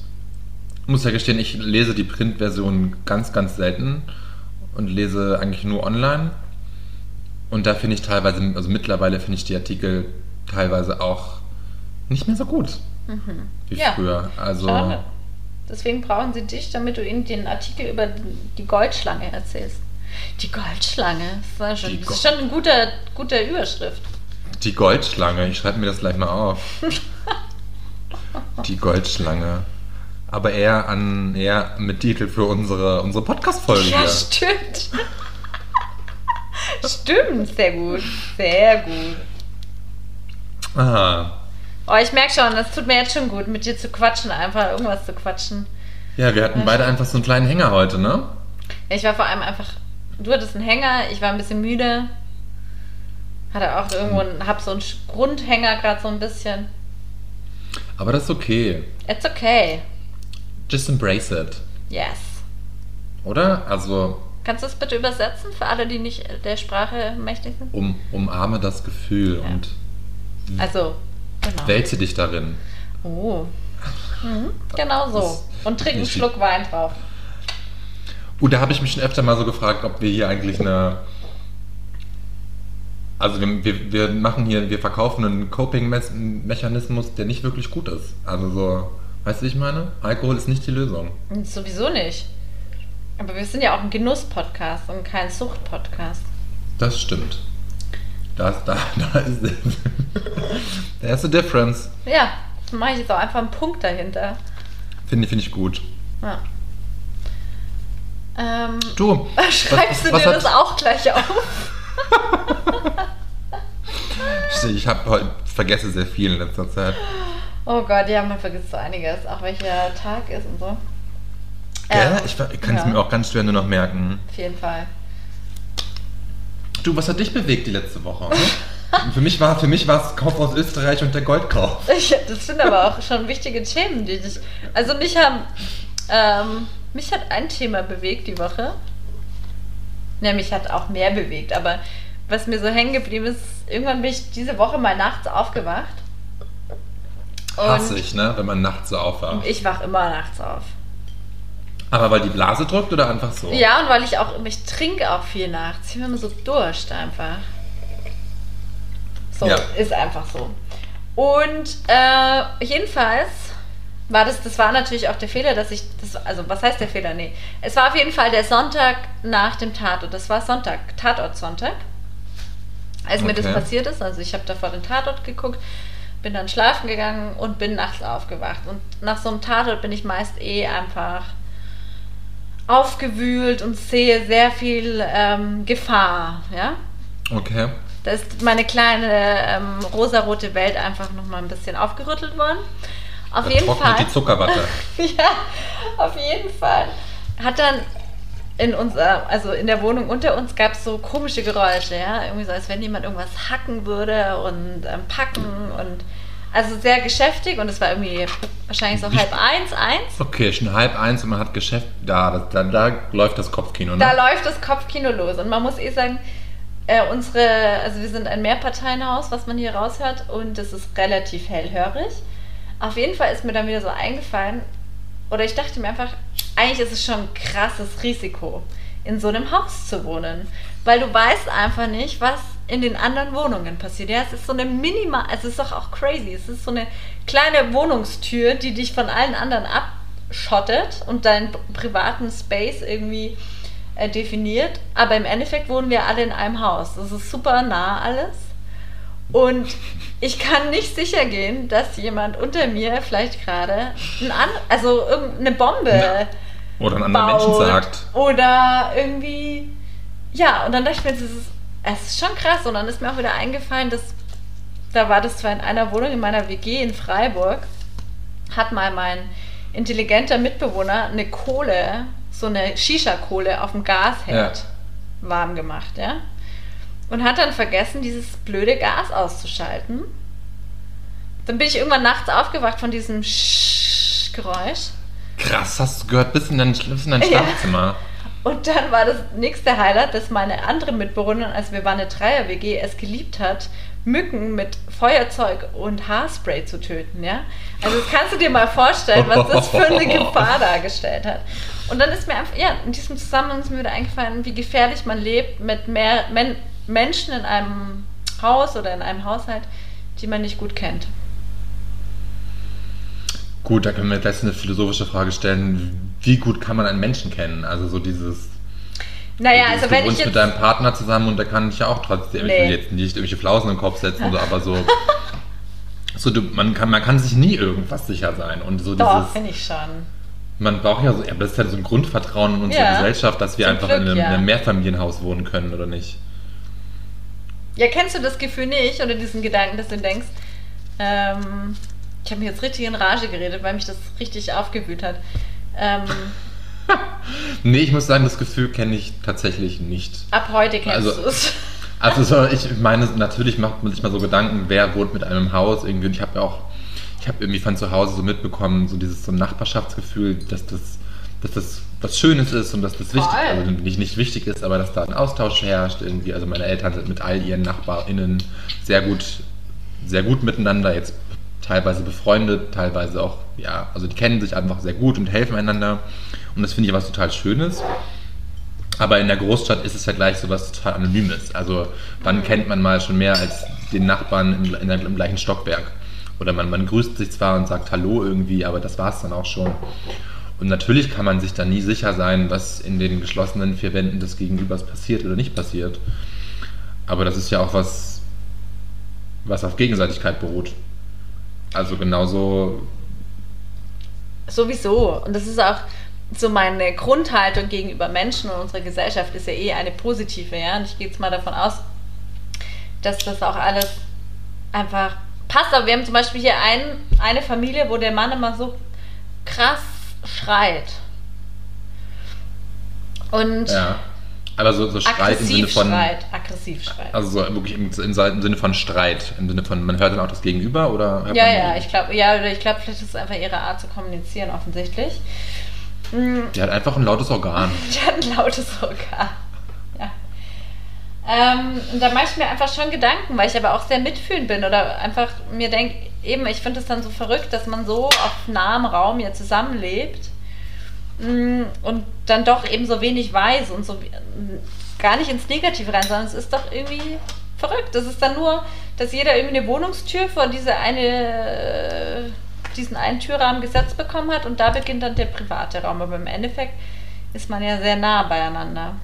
muss ja gestehen, ich lese die Printversion ganz, ganz selten und lese eigentlich nur online. Und da finde ich teilweise, also mittlerweile finde ich die Artikel teilweise auch nicht mehr so gut wie Mhm. Ja. früher. Also Schade. Deswegen brauchen sie dich, damit du ihnen den Artikel über die Goldschlange erzählst. Die Goldschlange, das, war schon, das ist schon eine gute, gute Überschrift. die Goldschlange, ich schreibe mir das gleich mal auf. die Goldschlange. Aber eher an eher mit Titel für unsere, unsere Podcast-Folge Ja, stimmt. stimmt, sehr gut. Sehr gut. Aha. Oh, ich merke schon, das tut mir jetzt schon gut, mit dir zu quatschen, einfach irgendwas zu quatschen. Ja, wir hatten beide einfach so einen kleinen Hänger heute, ne? Ich war vor allem einfach, du hattest einen Hänger, ich war ein bisschen müde. Hatte auch irgendwo einen, hab so einen Grundhänger gerade so ein bisschen. Aber das ist okay. It's okay. Just embrace it. Yes. Oder? Also Kannst du es bitte übersetzen für alle, die nicht der Sprache mächtig sind? um, umarme das Gefühl Ja. und Also, genau. wälze dich darin. Oh. Mhm, genau so. Und trink einen Schluck Wein drauf. Uh, da habe ich mich schon öfter mal so gefragt, ob wir hier eigentlich eine. Also wir, wir, wir machen hier, wir verkaufen einen Coping-Mechanismus, der nicht wirklich gut ist. Also so, weißt du, wie ich meine? Alkohol ist nicht die Lösung. Sowieso nicht. Aber wir sind ja auch ein Genuss-Podcast und kein Sucht-Podcast. Das stimmt. Das, da, da ist There's a difference. Ja, dann mache ich jetzt auch einfach einen Punkt dahinter. Finde finde ich gut. Ja. Ähm, Du, schreibst was- du was dir hat- das auch gleich auf? ich habe heute vergesse sehr viel in letzter Zeit. Oh Gott, ja, man vergisst so einiges. Auch welcher Tag ist und so. Gell? Ähm, ich ich kann es ja. mir auch ganz schwer nur noch merken. Auf jeden Fall. Du, was hat dich bewegt die letzte Woche? Für mich war für mich war es Kauf aus Österreich und der Goldkauf. Ich, das sind aber auch schon wichtige Themen, die dich. Also mich haben. Ähm, mich hat ein Thema bewegt die Woche. Ja, mich hat auch mehr bewegt, aber was mir so hängen geblieben ist, irgendwann bin ich diese Woche mal nachts aufgewacht. Hasse ich, ne, wenn man nachts so aufwacht. ich wach immer nachts auf. Aber weil die Blase drückt oder einfach so? Ja, und weil ich auch, ich trinke auch viel nachts. Ich bin immer so Durst einfach. So, Ja. ist einfach so. Und äh, jedenfalls war das, das war natürlich auch der Fehler, dass ich, das, also was heißt der Fehler? Nee, es war auf jeden Fall der Sonntag nach dem Tatort. Das war Sonntag, Tatort-Sonntag. Als mir das Okay. passiert ist, also ich habe davor den Tatort geguckt, bin dann schlafen gegangen und bin nachts aufgewacht. Und nach so einem Tatort bin ich meist eh einfach aufgewühlt und sehe sehr viel ähm, Gefahr, ja. Okay. Da ist meine kleine ähm, rosarote Welt einfach nochmal ein bisschen aufgerüttelt worden. Auf Da jeden Fall. die Zuckerwatte. ja, auf jeden Fall. Hat dann in unser, also in der Wohnung unter uns gab es so komische Geräusche, ja. Irgendwie so, als wenn jemand irgendwas hacken würde und ähm, packen und also sehr geschäftig und es war irgendwie wahrscheinlich so halb eins, eins. Okay, schon halb eins und man hat Geschäft. Da, da, da läuft das Kopfkino, ne? Da läuft das Kopfkino los. Und man muss eh sagen, äh, unsere, also wir sind ein Mehrparteienhaus, was man hier raushört, und es ist relativ hellhörig. Auf jeden Fall ist mir dann wieder so eingefallen, oder ich dachte mir einfach, eigentlich ist es schon ein krasses Risiko, in so einem Haus zu wohnen. Weil du weißt einfach nicht, was in den anderen Wohnungen passiert. Ja, es ist so eine minimal, es ist doch auch crazy. Es ist so eine kleine Wohnungstür, die dich von allen anderen abschottet und deinen privaten Space irgendwie äh, definiert. Aber im Endeffekt wohnen wir alle in einem Haus. Das ist super nah alles. Und ich kann nicht sicher gehen, dass jemand unter mir vielleicht gerade also irgendeine Bombe Oder einen anderen Menschen sagt. Oder irgendwie. Ja, und dann dachte ich mir, das ist, es ist schon krass. Und dann ist mir auch wieder eingefallen, dass da war das zwar in einer Wohnung in meiner WG in Freiburg, hat mal mein intelligenter Mitbewohner eine Kohle, so eine Shisha-Kohle auf dem Gasherd warm gemacht, ja. Und hat dann vergessen, dieses blöde Gas auszuschalten. Dann bin ich irgendwann nachts aufgewacht von diesem Sch-Geräusch. Krass, hast du gehört bis in dein, bis in dein Ja. Schlafzimmer. Und dann war das nächste Highlight, dass meine andere Mitbewohnerin, als wir waren eine Dreier-WG, es geliebt hat, Mücken mit Feuerzeug und Haarspray zu töten, ja? Also das kannst du dir mal vorstellen, was das für eine Gefahr dargestellt hat. Und dann ist mir einfach, ja, in diesem Zusammenhang ist mir wieder eingefallen, wie gefährlich man lebt mit mehr Men Menschen in einem Haus oder in einem Haushalt, die man nicht gut kennt. Gut, da können wir gleich eine philosophische Frage stellen. Wie gut kann man einen Menschen kennen? Also so dieses. Naja, dieses, also wenn du ich jetzt... mit deinem Partner zusammen und der kann dich ja auch trotzdem. Ich Nee. will jetzt nicht irgendwelche Flausen in den Kopf setzen, so, aber so. so du, man, kann, man kann sich nie irgendwas sicher sein. Und so Doch, finde ich schon. Man braucht ja so, aber das ist halt so ein Grundvertrauen in unsere Ja. Gesellschaft, dass wir Zum einfach Glück, in einem, ja. einem Mehrfamilienhaus wohnen können, oder nicht? Ja, kennst du das Gefühl nicht oder diesen Gedanken, dass du denkst, ähm, ich habe mich jetzt richtig in Rage geredet, weil mich das richtig aufgewühlt hat. Ähm, Nee, ich muss sagen, das Gefühl kenne ich tatsächlich nicht. ab heute kennst Also- du es. Also so, ich meine, natürlich macht man sich mal so Gedanken, wer wohnt mit einem Haus irgendwie. Und ich habe ja auch, ich habe irgendwie von zu Hause so mitbekommen, so dieses so Nachbarschaftsgefühl, dass das, dass das was Schönes ist und dass das wichtig, Voll. also nicht, nicht wichtig ist, aber dass da ein Austausch herrscht irgendwie. Also meine Eltern sind mit all ihren NachbarInnen sehr gut, sehr gut miteinander, jetzt teilweise befreundet, teilweise auch, ja, also die kennen sich einfach sehr gut und helfen einander. Und das finde ich was total Schönes. Aber in der Großstadt ist es ja gleich so was total Anonymes. Also wann kennt man mal schon mehr als den Nachbarn im, in der, im gleichen Stockwerk? Oder man, man grüßt sich zwar und sagt Hallo irgendwie, aber das war es dann auch schon. Und natürlich kann man sich da nie sicher sein, was in den geschlossenen vier Wänden des Gegenübers passiert oder nicht passiert. Aber das ist ja auch was, was auf Gegenseitigkeit beruht. Also genauso Sowieso. Und das ist auch so meine Grundhaltung gegenüber Menschen und unserer Gesellschaft ist ja eh eine positive, ja. Und ich gehe jetzt mal davon aus, dass das auch alles einfach passt. Aber wir haben zum Beispiel hier ein, eine Familie, wo der Mann immer so krass schreit. Und Ja. Aber so, so Streit im Sinne aggressiv von. Streit. Aggressiv Streit. Also so wirklich im, im, Sinne von Streit. Im Sinne von, man hört dann auch das Gegenüber oder ja, ja, ich glaube, ja, oder ich glaube, vielleicht ist es einfach ihre Art zu kommunizieren, offensichtlich. Mm, Die hat einfach ein lautes Organ. Die hat ein lautes Organ. Ja. Ähm, und da mache ich mir einfach schon Gedanken, weil ich aber auch sehr mitfühlend bin oder einfach mir denke, eben, ich finde es dann so verrückt, dass man so auf nahem Raum hier zusammenlebt mm, und dann doch eben so wenig weiß und so mm, gar nicht ins Negative rein, sondern es ist doch irgendwie verrückt. Das ist dann nur, dass jeder irgendwie eine Wohnungstür vor diese eine, äh, diesen einen Türrahmen gesetzt bekommen hat und da beginnt dann der private Raum. Aber im Endeffekt ist man ja sehr nah beieinander.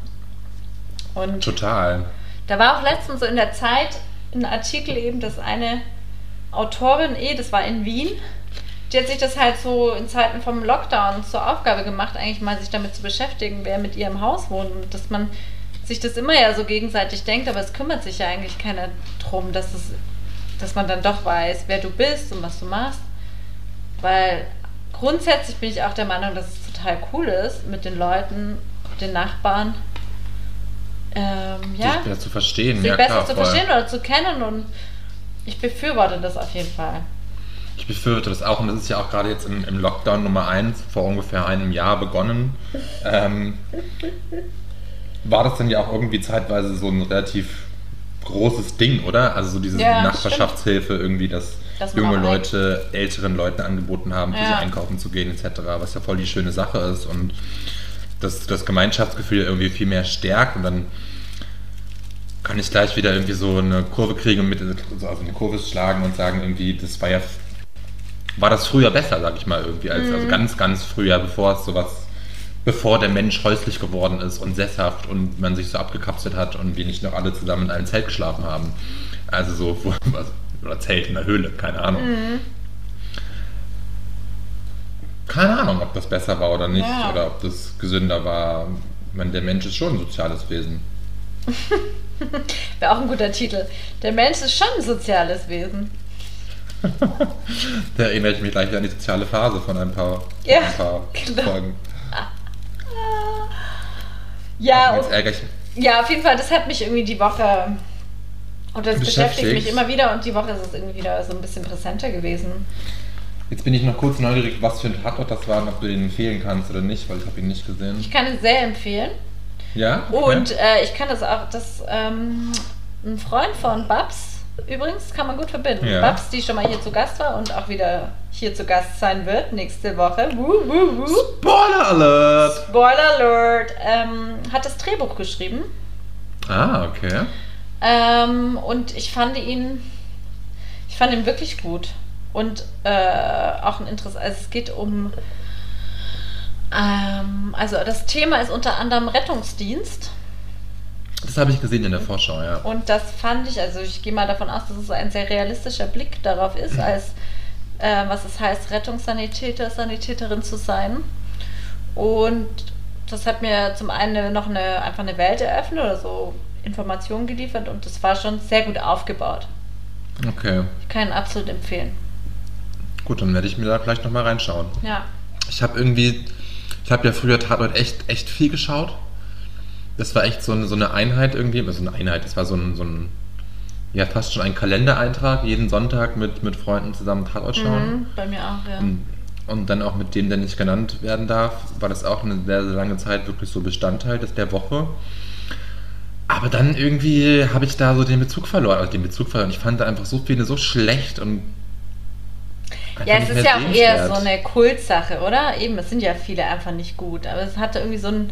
Und Total. da war auch letztens so in der Zeit ein Artikel eben, dass eine Autorin, eh, das war in Wien, die hat sich das halt so in Zeiten vom Lockdown zur Aufgabe gemacht, eigentlich mal sich damit zu beschäftigen, wer mit ihr im Haus wohnt und dass man sich das immer ja so gegenseitig denkt, aber es kümmert sich ja eigentlich keiner drum, dass, es, dass man dann doch weiß, wer du bist und was du machst. Weil grundsätzlich bin ich auch der Meinung, dass es total cool ist, mit den Leuten, den Nachbarn, ähm, ja, Sich besser zu verstehen. sich ja, besser klar, zu voll. verstehen oder zu kennen und ich befürworte das auf jeden Fall. Ich befürworte das auch und das ist ja auch gerade jetzt im, im Lockdown Nummer 1 vor ungefähr einem Jahr begonnen. Ähm, war das dann ja auch irgendwie zeitweise so ein relativ großes Ding, oder? Also so diese Ja, Nachbarschaftshilfe irgendwie, dass, man junge Leute älteren Leuten angeboten haben, für Ja. sie einkaufen zu gehen etc., was ja voll die schöne Sache ist und das, das Gemeinschaftsgefühl irgendwie viel mehr stärkt und dann kann ich gleich wieder irgendwie so eine Kurve kriegen und mit, also eine Kurve schlagen und sagen irgendwie, das war ja, war das früher besser, sag ich mal irgendwie, als, Mhm. also ganz, ganz früher, bevor es sowas, bevor der Mensch häuslich geworden ist und sesshaft und man sich so abgekapselt hat und wir nicht noch alle zusammen in einem Zelt geschlafen haben. Also so, also, oder Zelt in der Höhle, keine Ahnung. Mhm. Keine Ahnung, ob das besser war oder nicht, Ja. oder ob das gesünder war. Meine, der Mensch ist schon ein soziales Wesen. Wäre auch ein guter Titel. Der Mensch ist schon ein soziales Wesen. Da erinnere ich mich gleich an die soziale Phase von ein paar, Ja, ein paar genau. Folgen. Ja, ärgere ich ja, auf jeden Fall, das hat mich irgendwie die Woche. Und das beschäftigt Beschäftigt. mich immer wieder und die Woche ist es irgendwie wieder so ein bisschen präsenter gewesen. Jetzt bin ich noch kurz neugierig, was für ein Tatort das war und ob du den empfehlen kannst oder nicht, weil ich habe ihn nicht gesehen. Ich kann es sehr empfehlen. Ja? Okay. Und äh, ich kann das auch, das ähm, ein Freund von Babs, übrigens, kann man gut verbinden. Ja. Babs, die schon mal hier zu Gast war und auch wieder hier zu Gast sein wird nächste Woche. Woo, woo, woo. Spoiler Alert! Spoiler Alert, ähm, hat das Drehbuch geschrieben. Ah, okay. Ähm, und ich fand ihn, ich fand ihn wirklich gut. Und äh, auch ein Interesse, also es geht um, ähm, also das Thema ist unter anderem Rettungsdienst. Das habe ich gesehen in der Vorschau, ja. Und das fand ich, also ich gehe mal davon aus, dass es ein sehr realistischer Blick darauf ist, als äh, was es heißt, Rettungssanitäter, Sanitäterin zu sein. Und das hat mir zum einen noch eine, einfach eine Welt eröffnet oder so Informationen geliefert und das war schon sehr gut aufgebaut. Okay. Ich kann ihn absolut empfehlen. Gut, dann werde ich mir da vielleicht nochmal reinschauen. Ja. Ich habe irgendwie, ich habe ja früher Tatort echt, echt viel geschaut. Das war echt so eine, so eine Einheit irgendwie, also eine Einheit, das war so ein, so ein, ja fast schon ein Kalendereintrag, jeden Sonntag mit, mit Freunden zusammen Tatort schauen. Mhm, bei mir auch, ja. Und, und dann auch mit dem, der nicht genannt werden darf, war das auch eine sehr, sehr lange Zeit wirklich so Bestandteil des der Woche. Aber dann irgendwie habe ich da so den Bezug verloren, also den Bezug verloren. Ich fand da einfach so viele so schlecht und Ja, es ist ja auch eher so eine Kultsache, oder? Eben, es sind ja viele einfach nicht gut, aber es hatte irgendwie so, ein,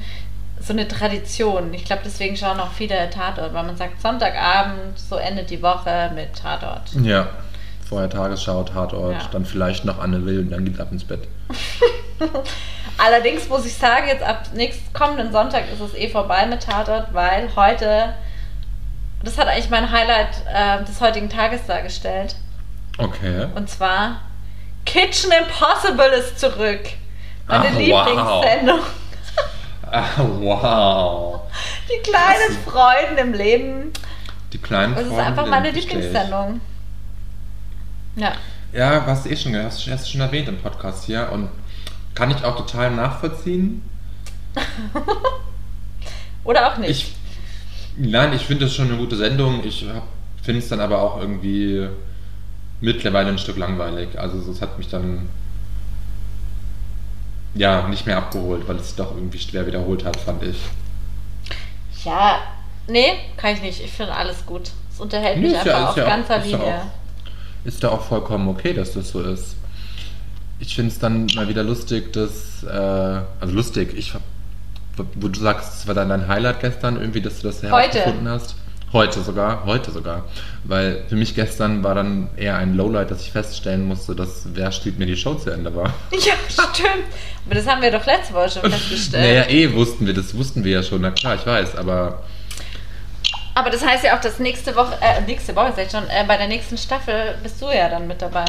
so eine Tradition. Ich glaube, deswegen schauen auch viele Tatort, weil man sagt, Sonntagabend, so endet die Woche mit Tatort. Ja, vorher Tagesschau, Tatort, Ja. dann vielleicht noch Anne Will und dann geht's ab ins Bett. Allerdings muss ich sagen, jetzt ab nächsten kommenden Sonntag ist es eh vorbei mit Tatort, weil heute, das hat eigentlich mein Highlight äh, des heutigen Tages dargestellt. Okay. Und zwar Kitchen Impossible ist zurück. Meine Ach, wow. Ah, wow. Die kleinen Freuden im Leben. Die kleinen Das ist einfach meine. Lieblingssendung. Ja. Ja, hast du eh schon, hast du hast du schon erwähnt im Podcast hier und kann ich auch total nachvollziehen. Oder auch nicht? Ich, nein, ich finde das schon eine gute Sendung. Ich finde es dann aber auch irgendwie mittlerweile ein Stück langweilig. Also es hat mich dann ja nicht mehr abgeholt, weil es sich doch irgendwie schwer wiederholt hat, fand ich. ja, nee, kann ich nicht. Ich finde alles gut. Es unterhält Nee, mich ist ja- einfach ist auf ja auch- ganzer ja Linie. auch- Ist da auch vollkommen okay, dass das so ist. Ich finde es dann mal wieder lustig, dass, äh, also lustig, ich wo du sagst, es war dann dein Highlight gestern irgendwie, dass du das herausgefunden hast. Heute sogar, heute sogar. Weil für mich gestern war dann eher ein Lowlight, dass ich feststellen musste, dass Wer stiehlt mir die Show zu Ende war. Ja, stimmt. Aber das haben wir doch letzte Woche schon festgestellt. Naja, eh wussten wir, das wussten wir ja schon, na klar, ich weiß, aber Aber das heißt ja auch, dass nächste Woche, äh, nächste Woche ich schon, äh, bei der nächsten Staffel bist du ja dann mit dabei.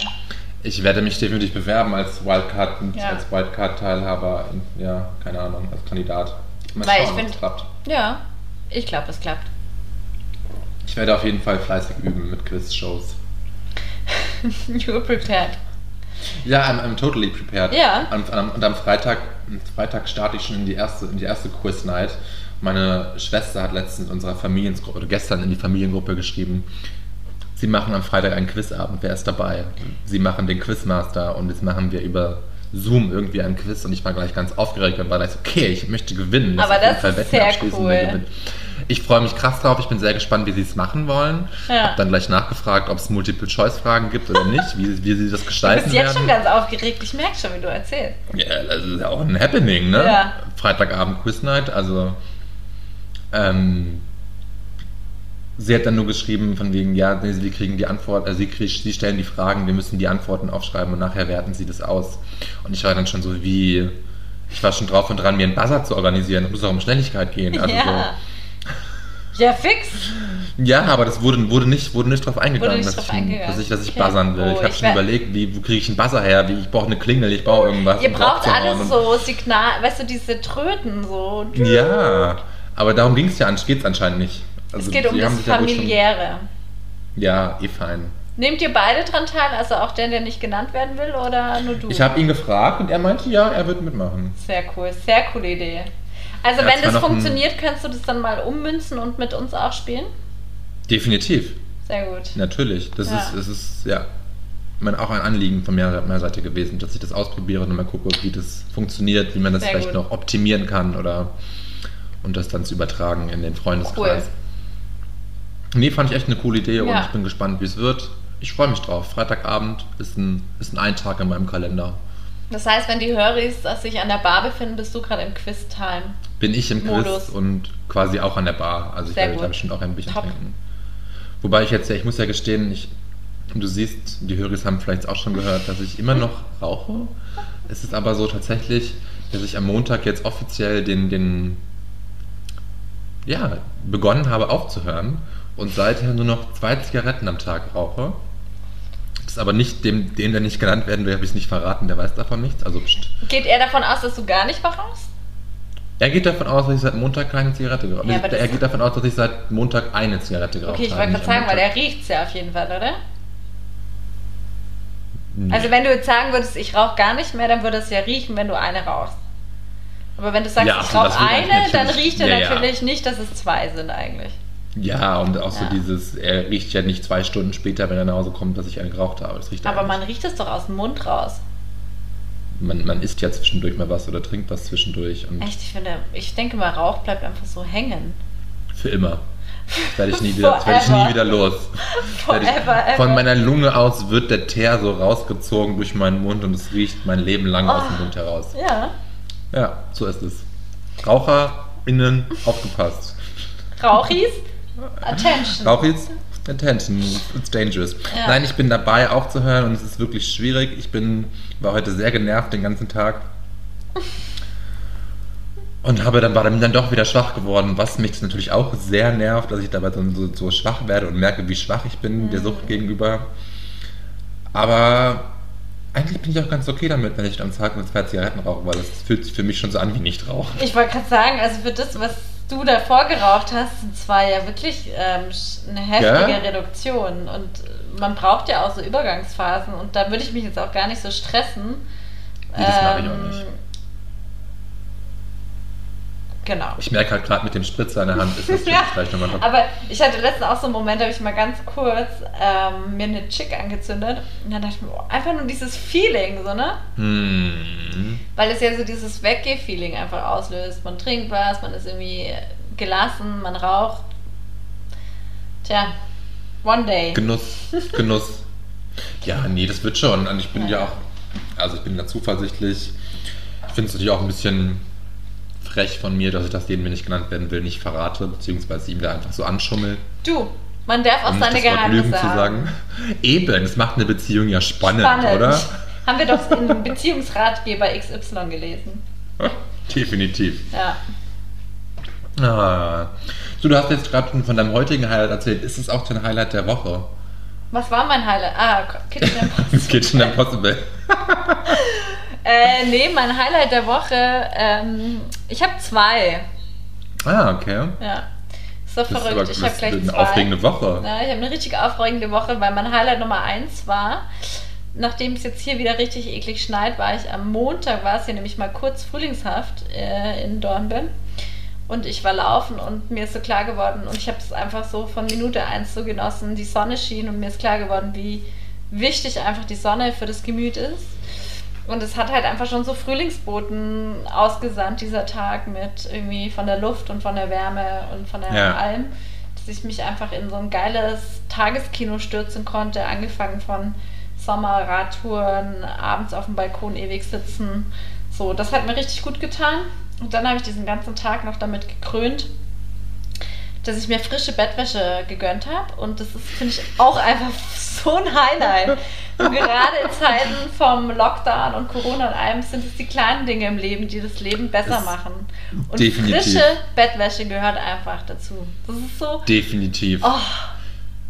ich werde mich definitiv bewerben als Wildcard, Ja. als Wildcard-Teilhaber, ja, keine Ahnung, als Kandidat. Mal Weil schauen, ich ob find- es klappt. Ja, ich glaube, es klappt. Ich werde auf jeden Fall fleißig üben mit Quiz-Shows. you were prepared. Ja, I'm, I'm totally prepared. Ja. Und, am- und am Freitag, am Freitag starte ich schon in die erste, in die erste Quiz-Night. Meine Schwester hat letztens in unserer Familiengruppe, oder gestern in die Familiengruppe geschrieben, sie machen am Freitag einen Quizabend, wer ist dabei? Sie machen den Quizmaster und jetzt machen wir über Zoom irgendwie einen Quiz und ich war gleich ganz aufgeregt und war gleich so, okay, ich möchte gewinnen. Aber das ist sehr cool. Ich freue mich krass drauf, ich bin sehr gespannt, wie sie es machen wollen. Ja. Hab dann gleich nachgefragt, ob es Multiple-Choice-Fragen gibt oder nicht, wie, wie sie das Du gestalten bist jetzt werden. schon ganz aufgeregt. Ich merke schon, wie du erzählst. Ja, das ist ja auch ein Happening, ne? Ja. Freitagabend Quiz Night, also ähm, sie hat dann nur geschrieben von wegen, ja, nee, sie kriegen die Antwort, also sie, krieg, sie stellen die Fragen, wir müssen die Antworten aufschreiben und nachher werten sie das aus. Und ich war dann schon so wie, ich war schon drauf und dran, mir einen Buzzer zu organisieren, es muss auch um Schnelligkeit gehen. Also ja. Ja, fix. ja, aber das wurde, wurde, nicht, wurde nicht drauf eingegangen, nicht dass, drauf ich, eingegangen. dass ich, dass ich Okay. buzzern will. Oh, ich habe schon überlegt, wie, wo kriege ich einen Buzzer her, wie, ich brauche eine Klingel, ich brauche irgendwas. Ihr braucht alles so Signal, weißt du, diese Tröten so. Ja, aber darum ging es ja, geht's anscheinend nicht. Also es geht um das schon- Familiäre. Ja, eh fein. Nehmt ihr beide dran teil, also auch der, der nicht genannt werden will, oder nur du? Ich habe ihn gefragt und er meinte, ja, er wird mitmachen. Sehr cool, sehr coole Idee. Also Ja, wenn es das funktioniert, kannst du das dann mal ummünzen und mit uns auch spielen? Definitiv, Sehr gut. natürlich. Das Ja. ist, das ist, ja, mein, auch ein Anliegen von meiner, meiner Seite gewesen, dass ich das ausprobiere und mal gucke, wie das funktioniert, wie man das Sehr vielleicht gut. noch optimieren kann oder und das dann zu übertragen in den Freundeskreis. Nee, fand ich echt eine coole Idee und Ja. ich bin gespannt, wie es wird. Ich freue mich drauf. Freitagabend ist ein, ist ein Eintag in meinem Kalender. Das heißt, wenn die Höris dass sich an der Bar befinden, bist du gerade im Quiz-Time. bin ich im Quiz Modus. und quasi auch an der Bar. Also ich Sehr werde da bestimmt auch ein bisschen Top. trinken. Wobei ich jetzt ja, ich muss ja gestehen, ich, du siehst, die Höris haben vielleicht auch schon gehört, dass ich immer noch rauche. Es ist aber so tatsächlich, dass ich am Montag jetzt offiziell den, den ja, begonnen habe aufzuhören und seither nur noch zwei Zigaretten am Tag rauche. Ist aber nicht dem, dem, der nicht genannt werden will, habe ich es nicht verraten, der weiß davon nichts. Also pst. Geht er davon aus, dass du gar nicht mehr rauchst? Er geht davon aus, dass ich seit Montag keine Zigarette geraucht Ja, habe. aber er geht davon aus, dass ich seit Montag eine Zigarette geraucht Okay, ich habe. wollte gerade sagen, weil er riecht ja auf jeden Fall, oder? Nee. Also wenn du jetzt sagen würdest, ich rauche gar nicht mehr, dann würde es ja riechen, wenn du eine rauchst. Aber wenn du sagst, Ja, ich rauche eine, dann riecht er ja, ja. natürlich nicht, dass es zwei sind eigentlich. Ja, und auch so Ja. dieses, er riecht ja nicht zwei Stunden später, wenn er nach Hause kommt, dass ich eine geraucht habe. Das riecht er Aber man riecht es doch aus dem Mund raus. man, man isst ja zwischendurch mal was oder trinkt was zwischendurch und Echt, ich finde, ich denke mal, Rauch bleibt einfach so hängen. für immer. Das werde ich nie wieder, das werde ich nie wieder los. Ich- Forever, ever. Von meiner Lunge aus wird der Teer so rausgezogen durch meinen Mund und es riecht mein Leben lang aus dem Oh. Mund heraus. Ja. Ja, so ist es. RaucherInnen, aufgepasst. Rauchis, attention. Rauchis, attention, it's dangerous. Ja. Nein, ich bin dabei aufzuhören und es ist wirklich schwierig. Ich bin, war heute sehr genervt den ganzen Tag. Und habe dann, war dann, dann doch wieder schwach geworden, was mich natürlich auch sehr nervt, dass ich dabei so, so, so schwach werde und merke, wie schwach ich bin der Sucht gegenüber. Aber eigentlich bin ich auch ganz okay damit, wenn ich am Tag nur zwei Zigaretten rauche, weil das fühlt sich für mich schon so an wie nicht rauchen. Ich wollte gerade sagen, also für das, was du davor geraucht hast, sind zwar ja wirklich ähm, eine heftige Ja? Reduktion. Und man braucht ja auch so Übergangsphasen. Und da würde ich mich jetzt auch gar nicht so stressen. Nee, das mache ich auch nicht. Genau. Ich merke halt gerade mit dem Spritzer in der Hand, ist das Ja, vielleicht nochmal noch. aber ich hatte letztens auch so einen Moment, da habe ich mal ganz kurz ähm, mir eine Chick angezündet und dann dachte ich mir, oh, einfach nur dieses Feeling, so, ne? Hm. Weil es ja so dieses Weggeh-Feeling einfach auslöst. Man trinkt was, man ist irgendwie gelassen, man raucht. Tja, one day. Genuss, Genuss. Ja, nee, das wird schon. Und ich bin ja, Ja. auch, also ich bin da zuversichtlich. Ich finde es natürlich auch ein bisschen frech von mir, dass ich das, den mir nicht genannt werden will, nicht verrate, beziehungsweise ihm da einfach so anschummel, Du, man darf auch um seine das Wort Geheimnisse Lügen zu haben. sagen. Eben, es macht eine Beziehung ja spannend, Spannend. oder? Haben wir doch in Beziehungsratgeber XY gelesen. Definitiv. Ja. Ah. So, du hast jetzt gerade schon von deinem heutigen Highlight erzählt. Ist es auch dein Highlight der Woche? Was war mein Highlight? Ah, Kitchen Impossible. Kitchen Impossible. Äh, nee, mein Highlight der Woche, ähm, ich habe zwei. Ah, okay. Ja. Das ist aber verrückt. Ich habe das gleich ist eine zwei. aufregende Woche. Ja, ich habe eine richtig aufregende Woche, weil mein Highlight Nummer eins war, nachdem es jetzt hier wieder richtig eklig schneit, war ich am Montag, war es hier nämlich mal kurz frühlingshaft äh, in Dornbirn. Und ich war laufen und mir ist so klar geworden, und ich habe es einfach so von Minute eins so genossen, die Sonne schien und mir ist klar geworden, wie wichtig einfach die Sonne für das Gemüt ist. Und es hat halt einfach schon so Frühlingsboten ausgesandt, dieser Tag mit irgendwie von der Luft und von der Wärme und von der Ja. allem, dass ich mich einfach in so ein geiles Tageskino stürzen konnte, angefangen von Sommerradtouren, abends auf dem Balkon ewig sitzen. So, das hat mir richtig gut getan. Und dann habe ich diesen ganzen Tag noch damit gekrönt, dass ich mir frische Bettwäsche gegönnt habe. Und das ist, finde ich, auch einfach so ein Highlight. Und gerade in Zeiten vom Lockdown und Corona und allem sind es die kleinen Dinge im Leben, die das Leben besser Es- machen. Und definitiv. frische Bettwäsche gehört einfach dazu. Das ist so. Definitiv. Oh,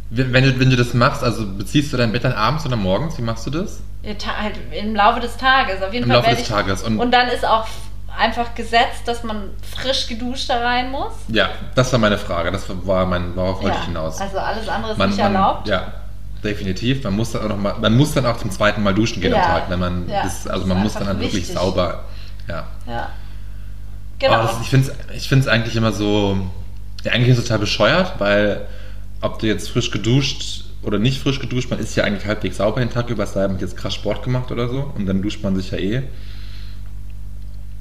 Wenn, wenn, du, wenn du das machst, also beziehst du dein Bett dann abends oder morgens? Wie machst du das? ja, halt im Laufe des Tages. Auf jeden Im Fall Laufe des ich, Tages. Und, Und dann ist auch einfach gesetzt, dass man frisch geduscht da rein muss. ja, das war meine Frage. Das war mein, worauf wollte ich hinaus. Also alles andere ist man, nicht man, erlaubt. Ja, definitiv. Man muss dann auch noch mal, man muss dann auch zum zweiten Mal duschen gehen am Ja. Tag, wenn man Ja. das, also man muss dann halt wirklich sauber. Ja. Ja. Genau. Das, ich finde es ich find's eigentlich immer so, ja, eigentlich ist es total bescheuert, weil ob du jetzt frisch geduscht oder nicht frisch geduscht, man ist ja eigentlich halbwegs sauber den Tag über, es sei denn, man hat jetzt krass Sport gemacht oder so und dann duscht man sich ja eh.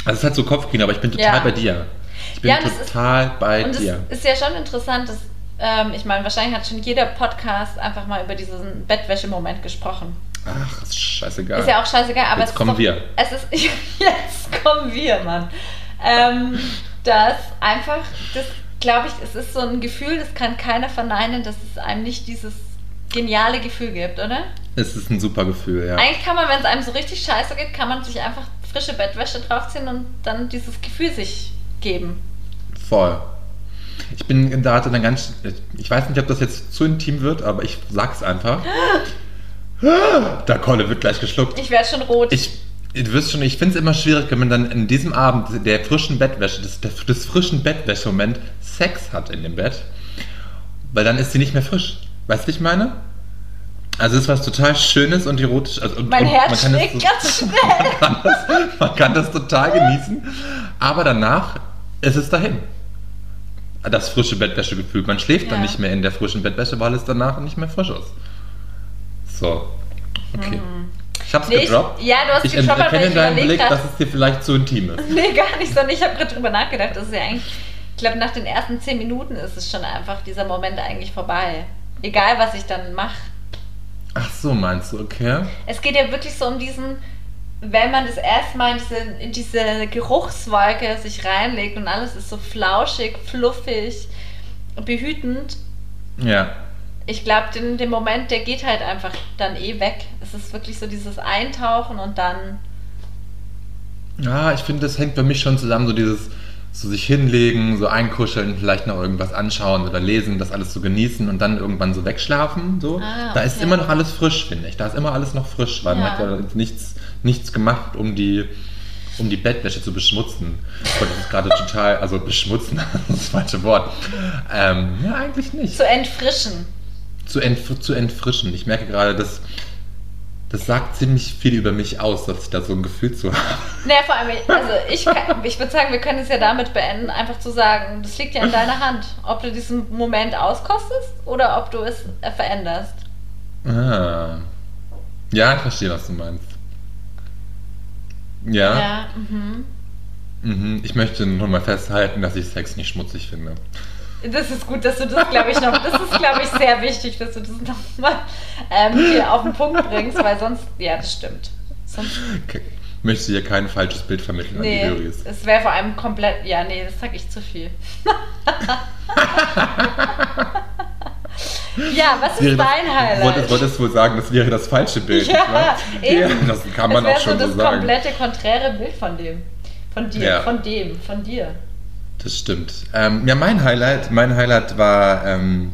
Also es ist halt so Kopfkino, aber ich bin total Ja. bei dir. Ich bin Ja, das ist- total bei Und es dir. ist ja schon interessant, dass, ähm, ich meine, wahrscheinlich hat schon jeder Podcast einfach mal über diesen Bettwäsche-Moment gesprochen. Ach, ist scheißegal. Ist ja auch scheißegal, aber Jetzt es kommen ist doch, wir. Es ist, jetzt kommen wir, Mann. Ähm, dass einfach, das glaube ich, es ist so ein Gefühl, das kann keiner verneinen, dass es einem nicht dieses geniale Gefühl gibt, oder? es ist ein super Gefühl, ja. Eigentlich kann man, wenn es einem so richtig scheiße geht, kann man sich einfach frische Bettwäsche draufziehen und dann dieses Gefühl sich geben. Voll. Ich bin da hatte dann ganz. Ich weiß nicht, ob das jetzt zu intim wird, aber ich sag's einfach. Da Kolle wird gleich geschluckt. Ich werde schon rot. Ich, du wirst schon, ich finde es immer schwierig, wenn man dann in diesem Abend der frischen Bettwäsche, des, des, frischen Bettwäsche-Moment Sex hat in dem Bett. Weil dann ist sie nicht mehr frisch. Weißt du, wie ich meine? Also es ist was total Schönes und erotisch. Also, und, mein und Herz man schlägt das, ganz schnell. man, kann das, man kann das total genießen. Aber danach ist es dahin. Das frische Bettwäschegefühl. Man schläft dann Ja. nicht mehr in der frischen Bettwäsche, weil es danach nicht mehr frisch ist. So. Okay. Ich hab's Mhm. Nee, ich- gedroppt. ja, du hast ich gedroppt, aber erkenne ich überleg Blick, dass es dir vielleicht zu intim ist. Nee, gar nicht, sondern ich habe gerade drüber nachgedacht. Das ist ja eigentlich, ich glaube, nach den ersten zehn Minuten ist es schon einfach dieser Moment eigentlich vorbei. Egal, was ich dann mache. Ach so, meinst du, okay? Es geht ja wirklich so um diesen, wenn man das erste Mal in diese, in diese Geruchswolke sich reinlegt und alles ist so flauschig, fluffig, behütend. Ja. Ich glaube, den, den Moment, der geht halt einfach dann eh weg. Es ist wirklich so dieses Eintauchen und dann. Ja, ich finde, das hängt bei mich schon zusammen, so dieses so sich hinlegen, so einkuscheln, vielleicht noch irgendwas anschauen oder lesen, das alles so genießen und dann irgendwann so wegschlafen. So. Ah, Da ist okay. immer noch alles frisch, finde ich. Da ist immer alles noch frisch, weil man Ja. hat ja nichts, nichts gemacht, um die, um die Bettwäsche zu beschmutzen. Das ist gerade total, also beschmutzen, das ist das falsche Wort. Ähm, ja, eigentlich nicht. Zu entfrischen. zu, entf zu entfrischen. Ich merke gerade, dass Das sagt ziemlich viel über mich aus, dass ich da so ein Gefühl zu habe. Naja, vor allem, also ich, kann- ich würde sagen, wir können es ja damit beenden, einfach zu sagen, das liegt ja in deiner Hand, ob du diesen Moment auskostest oder ob du es veränderst. Ah. Ja, ich verstehe, was du meinst. Ja. Ja, mhm. Mhm. Ich möchte nur mal festhalten, dass ich Sex nicht schmutzig finde. Das ist gut, dass du das, glaube ich, noch. Das ist, glaube ich, sehr wichtig, dass du das nochmal ähm, hier auf den Punkt bringst, weil sonst, ja, das stimmt. Sonst, Okay. Ich möchte hier kein falsches Bild vermitteln an nee, die Juries. es wäre vor allem komplett, ja, nee, das sag ich zu viel. ja, was ist Wäre das- dein Highlight? Wolltest, wolltest du wohl sagen, das wäre das falsche Bild, Ja, wahr? eben. Das kann man das auch schon so so das sagen. komplette konträre Bild von dem. Von dir, Ja. von dem, von dir. Das stimmt. Ähm, ja, mein Highlight, mein Highlight war, ähm,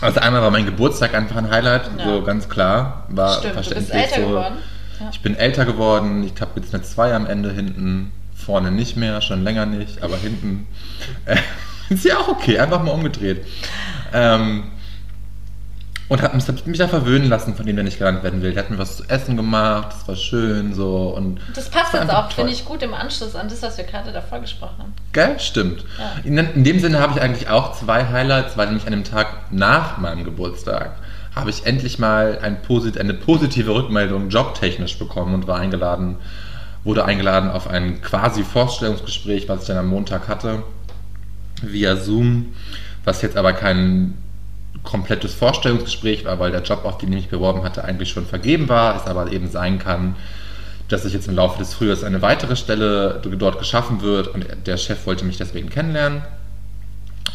also einmal war mein Geburtstag einfach ein Highlight, Ja. so ganz klar. War Stimmt, du bist verständlich älter so. geworden. Ja. Ich bin älter geworden, ich habe jetzt eine 2 am Ende hinten, vorne nicht mehr, schon länger nicht, aber hinten äh, ist ja auch okay, einfach mal umgedreht. Ähm, und habe mich, hab mich da verwöhnen lassen von dem, der nicht genannt werden will. Der hat mir was zu essen gemacht, das war schön so und Das passt jetzt auch, finde ich, gut im Anschluss an das, was wir gerade davor gesprochen haben. Gell? Stimmt. Ja. In, in dem Sinne habe ich eigentlich auch zwei Highlights, weil nämlich an dem Tag nach meinem Geburtstag habe ich endlich mal ein posit eine positive Rückmeldung jobtechnisch bekommen und war eingeladen, wurde eingeladen auf ein quasi Vorstellungsgespräch, was ich dann am Montag hatte, via Zoom, was jetzt aber kein komplettes Vorstellungsgespräch war, weil der Job, auf den ich mich beworben hatte, eigentlich schon vergeben war, es aber eben sein kann, dass sich jetzt im Laufe des Frühjahrs eine weitere Stelle dort geschaffen wird und der Chef wollte mich deswegen kennenlernen.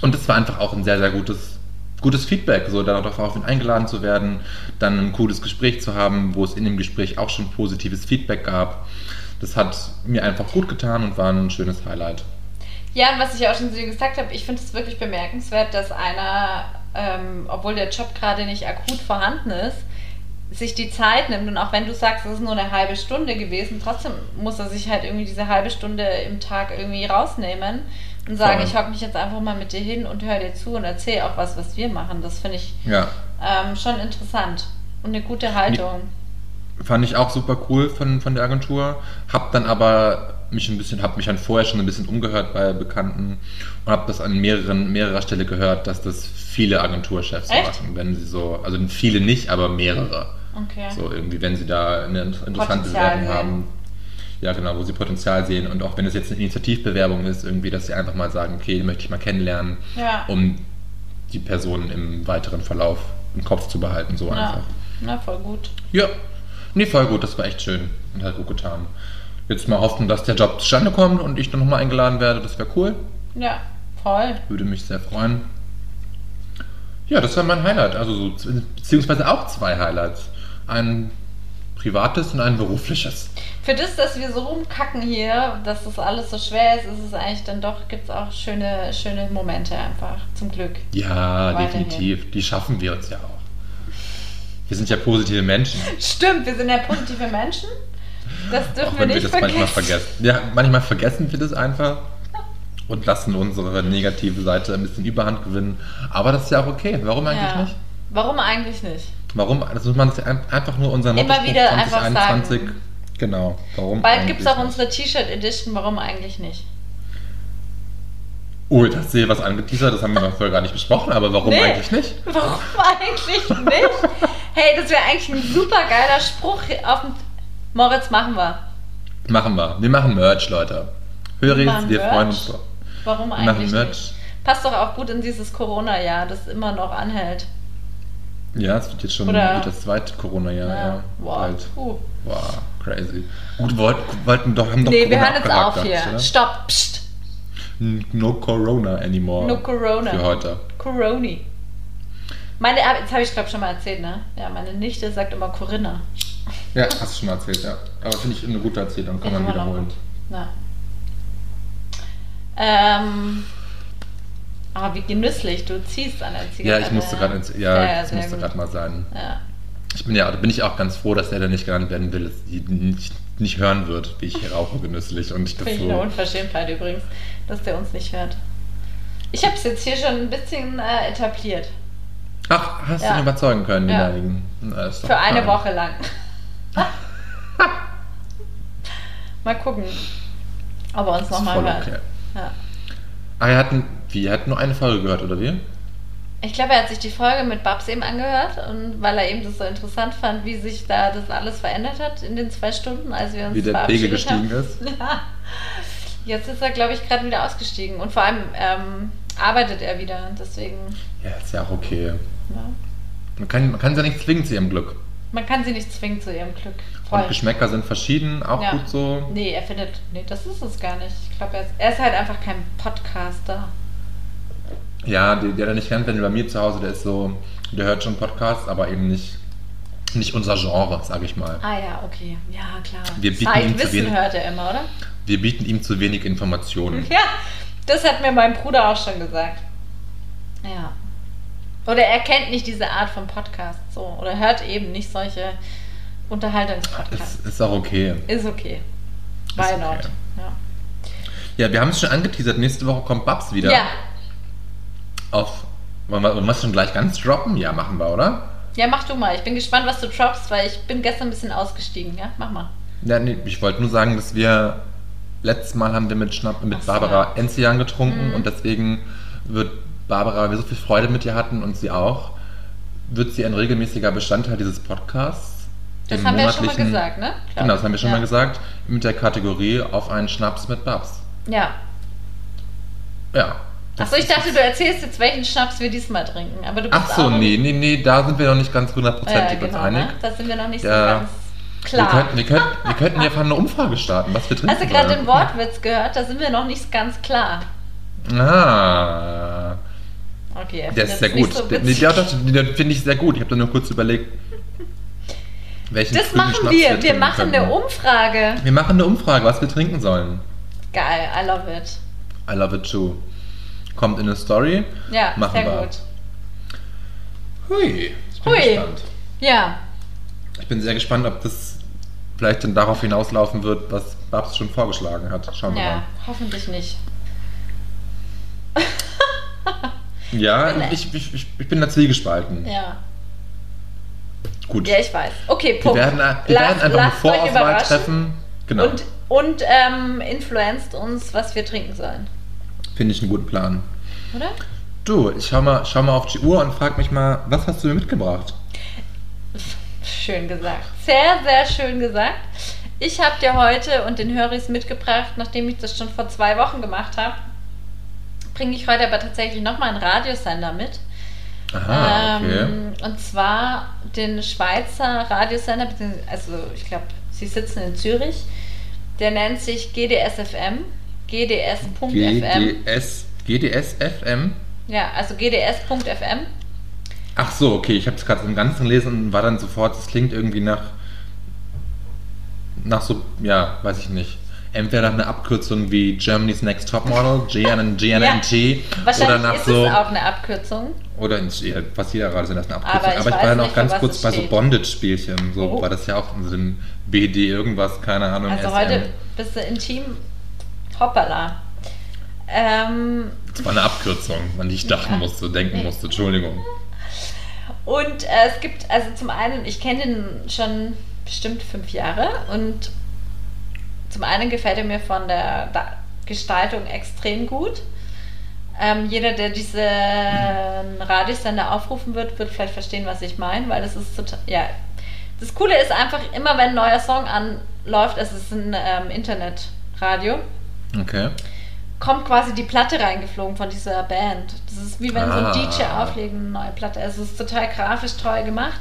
Und es war einfach auch ein sehr, sehr gutes, gutes Feedback, so darauf eingeladen zu werden, dann ein cooles Gespräch zu haben, wo es in dem Gespräch auch schon positives Feedback gab. Das hat mir einfach gut getan und war ein schönes Highlight. Ja, und was ich auch schon dir gesagt habe, ich finde es wirklich bemerkenswert, dass einer, ähm, obwohl der Job gerade nicht akut vorhanden ist, sich die Zeit nimmt und auch wenn du sagst, es ist nur eine halbe Stunde gewesen, trotzdem muss er sich halt irgendwie diese halbe Stunde im Tag irgendwie rausnehmen und sagen, Voll. ich hocke mich jetzt einfach mal mit dir hin und höre dir zu und erzähle auch was, was wir machen. Das finde ich Ja, ähm, schon interessant und eine gute Haltung. fand ich auch super cool von, von der Agentur. Hab dann aber mich ein bisschen, hab mich dann vorher schon ein bisschen umgehört bei Bekannten und habe das an mehreren, mehrerer Stelle gehört, dass das viele Agenturchefs Echt? machen, wenn sie so, also viele nicht, aber mehrere. Okay. So irgendwie, wenn sie da eine interessante Bewerbung haben. Ja, genau, wo sie Potenzial sehen und auch wenn es jetzt eine Initiativbewerbung ist, irgendwie, dass sie einfach mal sagen, okay, die möchte ich mal kennenlernen, Ja. um die Person im weiteren Verlauf im Kopf zu behalten, so Ja. einfach. Na, voll gut. Ja, nee, voll gut, das war echt schön und hat gut getan. Jetzt mal hoffen, dass der Job zustande kommt und ich dann nochmal eingeladen werde, das wäre cool. Ja, voll. Würde mich sehr freuen. Ja, das war mein Highlight, also so, beziehungsweise auch zwei Highlights. Ein privates und ein berufliches. Für das, dass wir so rumkacken hier, dass das alles so schwer ist, ist es eigentlich dann doch, gibt es auch schöne, schöne Momente einfach, zum Glück. Ja, Weiterhin. definitiv. Die schaffen wir uns ja auch. Wir sind ja positive Menschen. Stimmt, wir sind ja positive Menschen. Das dürfen Auch wir wenn wir nicht das vergessen. manchmal vergessen. Ja, manchmal vergessen wir das einfach und lassen unsere negative Seite ein bisschen Überhand gewinnen. Aber das ist ja auch okay. Warum eigentlich Ja. nicht? Warum eigentlich nicht? Warum? Das muss man einfach nur unseren Immer wieder einfach sagen. Genau. Warum? Bald gibt es auch unsere T-Shirt-Edition, warum eigentlich nicht? Oh, das sehe was angeteasert, das haben wir noch vorher gar nicht besprochen, aber warum Nee. eigentlich nicht? Warum eigentlich nicht? Hey, das wäre eigentlich ein super geiler Spruch auf dem. Moritz, machen wir. Machen wir. Wir machen Merch, Leute. Machen wir Merch? freuen uns. Warum Wir machen eigentlich Merch. nicht? Passt doch auch gut in dieses Corona-Jahr, das immer noch anhält. Ja, es wird jetzt schon Oder- das zweite Corona-Jahr, ja. Wow. Bald. Puh. Wow, crazy. Gut, wollten, wollten doch, haben doch Nee, wir Corona hören jetzt auf hier. oder? Stopp, pst. No Corona anymore. No Corona. Für heute. Coroni. Meine, ah, jetzt habe ich glaube schon mal erzählt, ne? Ja, meine Nichte sagt immer Corinna. Ja, hast du schon mal erzählt, ja. Aber finde ich eine gute Erzählung, kann Ja, man wiederholen. Ja. Ähm, aber wie genüsslich, du ziehst an der Ja, Zigarette. ich musste gerade, ja, das sehr musste mal sein. Ja. Ich bin ja, da bin ich auch ganz froh, dass der, der nicht genannt werden will, dass die nicht, nicht hören wird, wie ich hier rauche genüsslich und ich das Finde ich eine so. Unverschämtheit übrigens, dass der uns nicht hört. Ich habe es jetzt hier schon ein bisschen äh, etabliert. Ach, hast Ja. du ihn überzeugen können, den Ja. Na, Für eine. Woche lang. Mal gucken, ob er uns nochmal hört. okay. Ja. Ah, er hat, wie, er hat nur eine Folge gehört, oder wie? Ich glaube, er hat sich die Folge mit Babs eben angehört und weil er eben das so interessant fand, wie sich da das alles verändert hat in den zwei Stunden, als wir uns Wie der Pegel gestiegen haben. ist. Ja. Jetzt ist er, glaube ich, gerade wieder ausgestiegen und vor allem ähm, arbeitet er wieder. Deswegen, Ja, ist ja auch okay. ja. Man kann, man kann sie ja nicht zwingen zu ihrem Glück. Man kann sie nicht zwingen zu ihrem Glück. Voll. Und Geschmäcker sind verschieden, auch Ja. gut so. Nee, er findet, nee, das ist es gar nicht. Ich glaube, er, ist- er ist halt einfach kein Podcaster. Ja, der, der, der nicht kennt, wenn bei mir zu Hause, der ist so, der hört schon Podcasts, aber eben nicht, nicht unser Genre, sag ich mal. Ah ja, okay. Ja, klar. Wir bieten ihm zu Zeitwissen wenig- hört er immer, oder? Wir bieten ihm zu wenig Informationen. Ja, das hat mir mein Bruder auch schon gesagt. Ja. Oder er kennt nicht diese Art von Podcast so. Oder hört eben nicht solche Unterhaltungspodcasts. Ist, ist auch okay. Ist okay. Ist Why okay. not? Ja. Ja, wir haben es schon angeteasert, nächste Woche kommt Babs wieder. ja. Auf, wollen wir, wollen wir schon gleich ganz droppen? Ja, machen wir, oder? Ja, mach du mal. Ich bin gespannt, was du droppst, weil ich bin gestern ein bisschen ausgestiegen. Ja, mach mal. Ja, nee, ich wollte nur sagen, dass wir letztes Mal haben wir mit, Schnapp, mit Ach. Barbara Enzian getrunken Mhm. und deswegen wird Barbara, weil wir so viel Freude mit ihr hatten und sie auch, wird sie ein regelmäßiger Bestandteil dieses Podcasts. Das haben wir ja schon mal gesagt, ne? Glaub Genau, das haben wir schon ja. mal gesagt. Mit der Kategorie auf einen Schnaps mit Babs. Ja. Ja. Achso, ich dachte, du erzählst jetzt, welchen Schnaps wir diesmal trinken. Aber du bist Ach so, nee, nee, nee, da sind wir noch nicht ganz hundertprozentig uns genau, einig. ne? Da sind wir noch nicht Ja. so ganz Wir klar. könnten, wir, könnten, wir könnten ja einfach eine Umfrage starten, was wir trinken Hast du gerade den Wortwitz gehört? Da sind wir noch nicht ganz klar. Ah, Okay, er der ist sehr gut. So witzig. der, das- den finde ich sehr gut. Ich habe da nur kurz überlegt, welchen das machen Schnaps wir. Wir trinken machen eine könnten. Umfrage. Wir machen eine Umfrage, was wir trinken sollen. Geil, I love it. I love it too. Kommt in eine Story. Ja, Machen sehr wir. gut. Hui, ich bin Hui. gespannt. Ja, Ich bin sehr gespannt, ob das vielleicht dann darauf hinauslaufen wird, was Babs schon vorgeschlagen hat. Schauen wir ja, mal. hoffentlich nicht. Ja, ich, ich, ich, bin da zwiegespalten. Ja. Gut. ja, ich weiß. Okay, wir Punkt. werden, wir Lasst- werden einfach eine Vorauswahl treffen. Genau. Und, und ähm, influenzt uns, was wir trinken sollen. Finde ich einen guten Plan. Oder? Du, ich schau mal, schau mal auf die Uhr und frag mich mal, was hast du mir mitgebracht? Schön gesagt. Sehr, sehr schön gesagt. Ich habe dir heute und den Höris mitgebracht, nachdem ich das schon vor zwei Wochen gemacht habe, bringe ich heute aber tatsächlich nochmal einen Radiosender mit. Aha, okay. Ähm, und zwar den Schweizer Radiosender, also ich glaube, sie sitzen in Zürich. Der nennt sich GDSFM. GDS.fm. GDS, GDS FM? Ja, also GDS.fm. Ach so, okay, ich habe es gerade im Ganzen gelesen und war dann sofort, es klingt irgendwie nach, nach so, ja, weiß ich nicht. Entweder nach einer Abkürzung wie Germany's Next Topmodel, GN, GNNT, Wahrscheinlich oder nach ist so, es auch eine Abkürzung. oder in, ja, fast jeder gerade sind das eine Aber Abkürzung. ich Aber ich, war dann auch ganz kurz bei so. Bondage-Spielchen, so Oh. war das ja auch in so einem BD irgendwas, keine Ahnung. Also SM. heute bist du intim. Hoppala. Ähm, Das war eine Abkürzung, an die ich dachten Ja. musste, denken Nee. musste, Entschuldigung. und äh, es gibt, also zum einen, ich kenne den schon bestimmt fünf Jahre und zum einen gefällt er mir von der Gestaltung extrem gut. Ähm, jeder, der diesen Radiosender aufrufen wird, wird vielleicht verstehen, was ich meine, weil das ist total, ja. Das Coole ist einfach, immer wenn ein neuer Song anläuft, es ist ein ähm, Internetradio, Okay. kommt quasi die Platte reingeflogen von dieser Band. Das ist wie wenn Ah. so ein DJ auflegt, eine neue Platte. Also es ist total grafisch toll gemacht.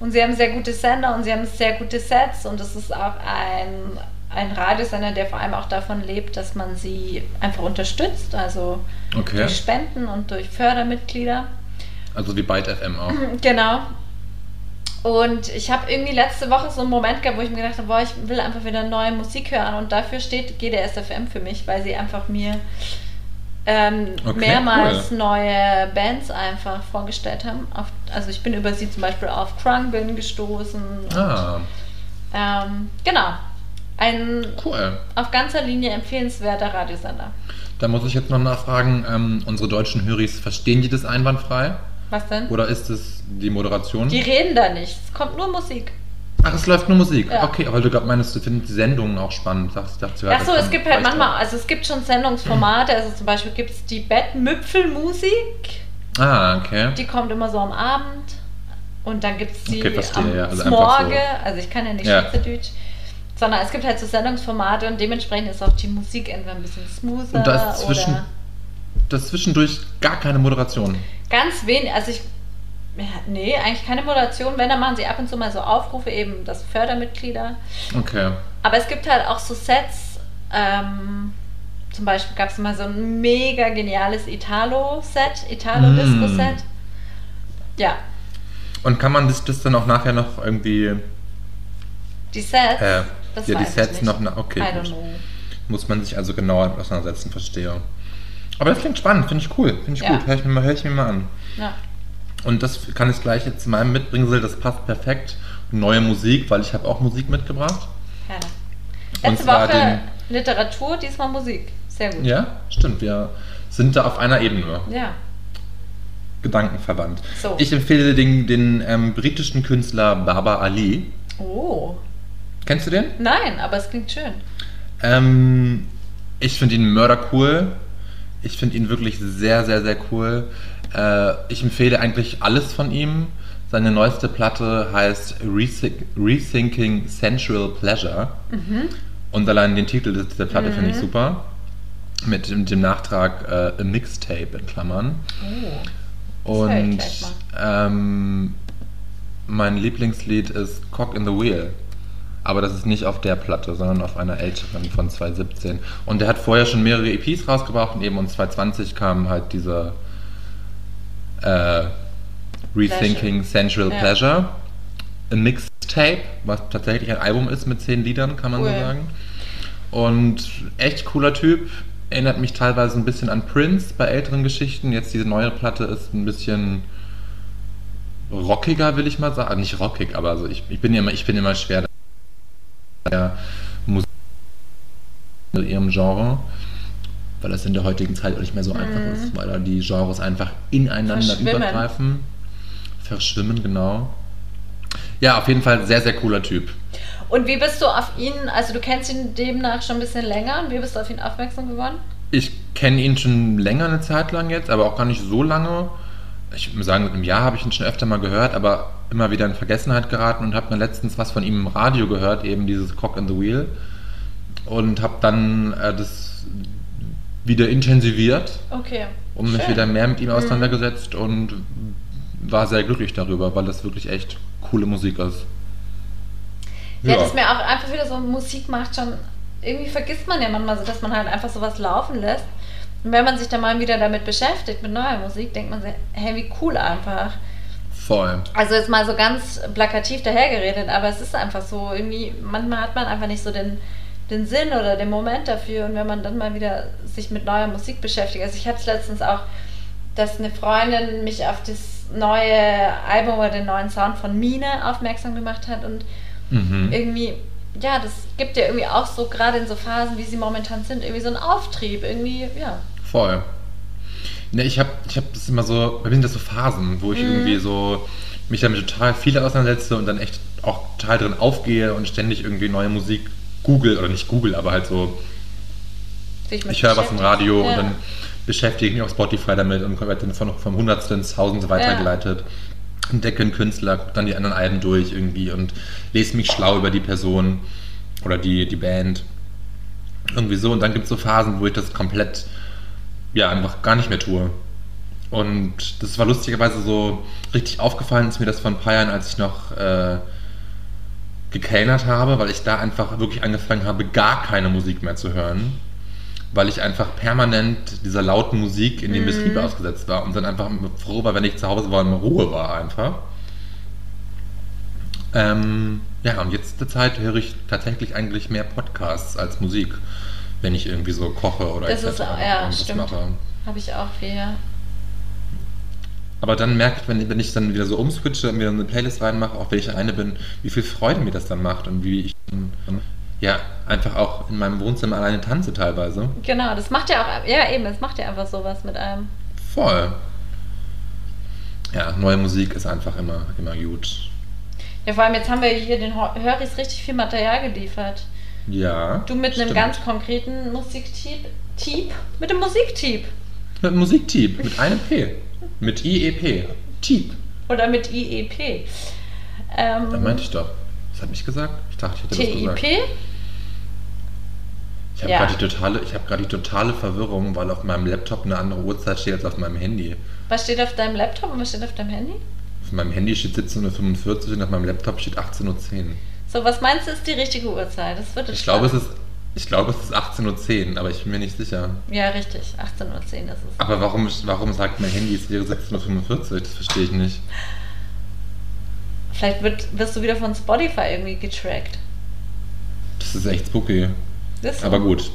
Und sie haben sehr gute Sender und sie haben sehr gute Sets und es ist auch ein, ein Radiosender, der vor allem auch davon lebt, dass man sie einfach unterstützt, also Okay. durch Spenden und durch Fördermitglieder. Also wie Byte FM auch. Genau. Und ich habe irgendwie letzte Woche so einen Moment gehabt, wo ich mir gedacht habe, boah, ich will einfach wieder neue Musik hören. Und dafür steht GDSFM für mich, weil sie einfach mir ähm, Okay, mehrmals cool. neue Bands einfach vorgestellt haben. Auf, also ich bin über sie zum Beispiel auf Krungbin gestoßen. Und, Ah, ähm, genau. Ein cool. auf ganzer Linie empfehlenswerter Radiosender. Da muss ich jetzt noch nachfragen, ähm, unsere deutschen Höris, verstehen die das einwandfrei? Was denn? Oder ist es die Moderation? Die reden da nicht. Es kommt nur Musik. Ach, es läuft nur Musik. Ja. Okay, aber du glaub, meinst, du findest die Sendungen auch spannend. Sagst, dachte, ja, Ach so, es gibt halt manchmal, also es gibt schon Sendungsformate, also zum Beispiel gibt es die Bettmüpfelmusik, Ah, okay. die kommt immer so am Abend und dann gibt es die Okay, verstehe, am ja, also Smorge, so. also ich kann ja nicht Ja. Schweizerdeutsch, sondern es gibt halt so Sendungsformate und dementsprechend ist auch die Musik entweder ein bisschen smoother Und da ist zwischen, oder das ist zwischendurch gar keine Moderation. ganz wenig, also ich, ja, nee, eigentlich keine Moderation, wenn, dann machen sie ab und zu mal so Aufrufe, eben das Fördermitglieder, Okay. Aber es gibt halt auch so Sets, ähm, zum Beispiel gab es mal so ein mega geniales Italo-Set, Italo-Disco-Set. Mm. Ja, Und kann man sich das dann auch nachher noch irgendwie, die Sets, äh, das ja, die Sets noch, na- okay, I don't gut. know. muss man sich also genauer auseinandersetzen, verstehe. Aber das klingt spannend, finde ich cool, finde ich Ja. gut, höre ich, mir mal- hör ich mir mal an. Ja. Und das kann ich gleich jetzt zu meinem Mitbringsel, das passt perfekt. Neue Musik, weil ich habe auch Musik mitgebracht. Gerne. Und Letzte Woche den- Literatur, diesmal Musik. Sehr gut. Ja, stimmt, wir sind da auf einer Ebene. Ja. Gedankenverwandt. So. Ich empfehle den, den ähm, britischen Künstler Baba Ali. Oh. Kennst du den? Nein, aber es klingt schön. Ähm, ich finde ihn mördercool. Ich finde ihn wirklich sehr, sehr, sehr cool. Äh, ich empfehle eigentlich alles von ihm. Seine neueste Platte heißt Rethink- Rethinking Sensual Pleasure. Und allein den Titel der Platte finde ich super. Mit dem, dem Nachtrag äh, A Mixtape in Klammern. Oh. Und ähm, mein Lieblingslied ist Cock in the Wheel. Aber das ist nicht auf der Platte, sondern auf einer älteren von 2017. Und der hat vorher schon mehrere EPs rausgebracht und eben und 2020 kam halt dieser äh, Rethinking Sensual Ja. Pleasure. Ein Mixtape, was tatsächlich ein Album ist mit zehn Liedern, kann man Cool. so sagen. Und echt cooler Typ. Erinnert mich teilweise ein bisschen an Prince bei älteren Geschichten. Jetzt diese neue Platte ist ein bisschen rockiger, will ich mal sagen. Nicht rockig, aber also ich, ich bin immer, ich bin immer schwer der Musik in ihrem Genre, weil das in der heutigen Zeit auch nicht mehr so einfach ist, weil da die Genres einfach ineinander Mhm. Verschwimmen. übergreifen. Verschwimmen, genau. Ja, auf jeden Fall sehr, sehr cooler Typ. Und wie bist du auf ihn, also du kennst ihn demnach schon ein bisschen länger und wie bist du auf ihn aufmerksam geworden? Ich kenne ihn schon länger eine Zeit lang jetzt, aber auch gar nicht so lange. Ich muss sagen, im Jahr habe ich ihn schon öfter mal gehört, aber immer wieder in Vergessenheit geraten und habe mir letztens was von ihm im Radio gehört, eben dieses Cock in the Wheel. Und habe dann äh, das wieder intensiviert Okay. und mich Schön. wieder mehr mit ihm auseinandergesetzt und war sehr glücklich darüber, weil das wirklich echt coole Musik ist. Ja, das mir auch einfach wieder so Musik macht schon. Irgendwie vergisst man ja manchmal so, dass man halt einfach sowas laufen lässt. Und wenn man sich dann mal wieder damit beschäftigt, mit neuer Musik, denkt man sich, hey, wie cool einfach. voll. Also jetzt mal so ganz plakativ dahergeredet, aber es ist einfach so, irgendwie, manchmal hat man einfach nicht so den, den Sinn oder den Moment dafür. Und wenn man dann mal wieder sich mit neuer Musik beschäftigt. Also ich hatte es letztens auch, dass eine Freundin mich auf das neue Album oder den neuen Sound von Mine aufmerksam gemacht hat und Mhm. irgendwie, ja, das gibt ja irgendwie auch so, gerade in so Phasen, wie sie momentan sind, irgendwie so einen Auftrieb, irgendwie, ja. Voll. Ne, ich habe ich hab das immer so, bei mir sind das so Phasen, wo ich Mhm. irgendwie so mich damit total viel auseinandersetze und dann echt auch total drin aufgehe und ständig irgendwie neue Musik google oder nicht google, aber halt so, mit ich höre was im. Radio ja. und dann beschäftige ich mich auf Spotify damit und werde dann von, vom Hundertsten ins Tausendste weitergeleitet. Entdecke einen Künstler, gucke dann die anderen Alben durch irgendwie und lese mich schlau über die Person oder die, die Band. Irgendwie so. Und dann gibt es so Phasen, wo ich das komplett, ja, einfach gar nicht mehr tue. Und das war lustigerweise so richtig aufgefallen, ist mir das vor ein paar Jahren, als ich noch äh, gekellnert habe, weil ich da einfach wirklich angefangen habe, gar keine Musik mehr zu hören, weil ich einfach permanent dieser lauten Musik in dem Betrieb ausgesetzt war und dann einfach froh war, wenn ich zu Hause war und in Ruhe war einfach. Ähm, ja, und jetzt zur Zeit höre ich tatsächlich eigentlich mehr Podcasts als Musik, wenn ich irgendwie so koche oder Das ist, ja, stimmt. mache. Habe ich auch viel, ja. Aber dann merke ich, wenn, wenn ich dann wieder so umswitche und mir eine Playlist reinmache, auf welche eine bin, wie viel Freude mir das dann macht und wie ich dann, ja einfach auch in meinem Wohnzimmer alleine tanze teilweise. Genau, das macht ja auch, ja eben, es macht ja einfach sowas mit einem. Voll. Ja, neue Musik ist einfach immer, immer gut. Ja, vor allem jetzt haben wir hier den Hör- Höris richtig viel Material geliefert. Ja. Du mit einem stimmt. ganz konkreten Musiktyp. Typ? Mit dem Musiktyp. Mit Musiktyp, mit einem P. Mit IEP. Typ. Oder mit IEP. Ähm, Da meinte ich doch. Was hat mich gesagt? Ich dachte, ich hätte das gesagt. TIP? Ich habe Ja. gerade die totale, ich gerade die totale Verwirrung, weil auf meinem Laptop eine andere Uhrzeit steht als auf meinem Handy. Was steht auf deinem Laptop und was steht auf deinem Handy? Auf meinem Handy steht 17.45 Uhr und auf meinem Laptop steht 18.10 Uhr. So, was meinst du ist die richtige Uhrzeit? Das wird Ich glaube, es ist, ich glaube, es ist 18.10 Uhr, aber ich bin mir nicht sicher. Ja, richtig. 18.10 Uhr ist es. Aber warum, warum sagt mein Handy, es wäre 17.45 Uhr? Das verstehe ich nicht. Vielleicht wird, wirst du wieder von Spotify irgendwie getrackt. Das ist echt spooky. Das. Aber gut.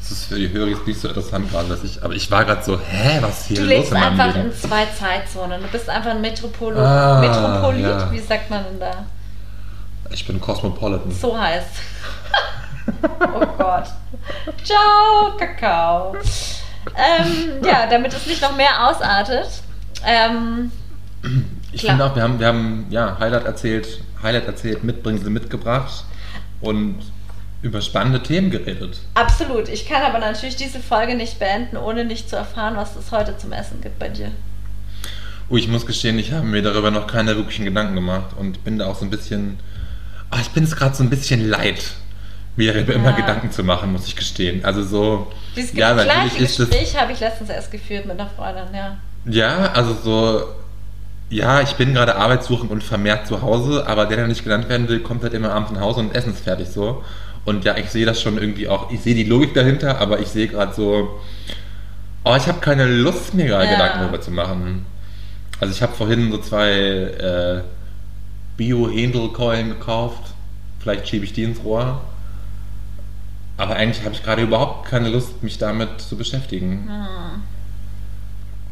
Das ist für die Hörer jetzt nicht so interessant gerade, dass ich. Aber ich war gerade so, hä, was ist hier Du los lebst in meinem einfach Leben? in zwei Zeitzonen. Du bist einfach ein Metropolo Ah, Metropolit. ja. Wie sagt man denn da? Ich bin Cosmopolitan. So heißt. oh Gott. Ciao, Kakao. Ähm, ja, damit es nicht noch mehr ausartet. Ähm, Ich Klar. finde auch, wir haben, wir haben ja, Highlight erzählt, Highlight erzählt, Mitbringsel mitgebracht und über spannende Themen geredet. absolut. Ich kann aber natürlich diese Folge nicht beenden, ohne nicht zu erfahren, was es heute zum Essen gibt bei dir. Oh, ich muss gestehen, ich habe mir darüber noch keine wirklichen Gedanken gemacht und bin da auch so ein bisschen. Ah, ich bin es gerade so ein bisschen leid, mir darüber immer Ja. Gedanken zu machen, muss ich gestehen. Also so. Dieses ja, gleiche ist es. Gespräch habe ich letztens erst geführt mit einer Freundin, ja. Ja, also so. Ja, ich bin gerade arbeitssuchend und vermehrt zu Hause, aber der, der nicht genannt werden will, kommt halt immer abends nach Hause und Essen ist fertig so. Und ja, ich sehe das schon irgendwie auch, ich sehe die Logik dahinter, aber ich sehe gerade so, oh, ich habe keine Lust, mir gerade Ja. Gedanken darüber zu machen. Also ich habe vorhin so zwei äh, Bio-Händel-Keulen gekauft. Vielleicht schiebe ich die ins Rohr. Aber eigentlich habe ich gerade überhaupt keine Lust, mich damit zu beschäftigen. Hm.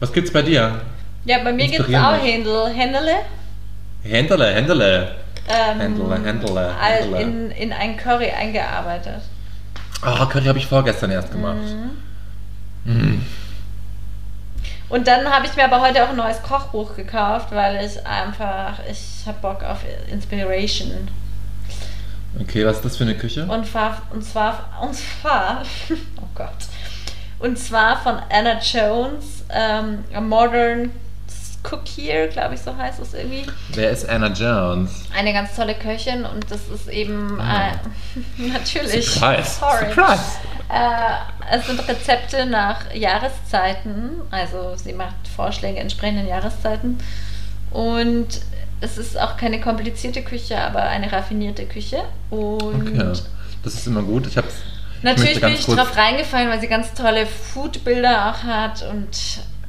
Was gibt's bei dir? Ja, bei mir gibt es auch. Händel, Händele. Händele, Händele. Ähm, Händele, all- Händele. In, in ein Curry eingearbeitet. Oh, Curry habe ich vorgestern erst gemacht. Mm. Und dann habe ich mir aber heute auch ein neues Kochbuch gekauft, weil ich einfach, ich habe Bock auf Inspiration. Okay, was ist das für eine Küche? Und zwar, und zwar, und zwar, oh Gott. Und zwar von Anna Jones, ähm, A Modern Cookier, glaube ich, so heißt es irgendwie. Wer ist Anna Jones? Eine ganz tolle Köchin und das ist eben Ah. äh, natürlich. Surprise. Sorry. Surprise. Äh, es sind Rezepte nach Jahreszeiten. Also sie macht Vorschläge entsprechenden Jahreszeiten. Und es ist auch keine komplizierte Küche, aber eine raffinierte Küche. Und Okay. Das ist immer gut. Ich habe natürlich bin ich drauf reingefallen, weil sie ganz tolle Foodbilder auch hat. Und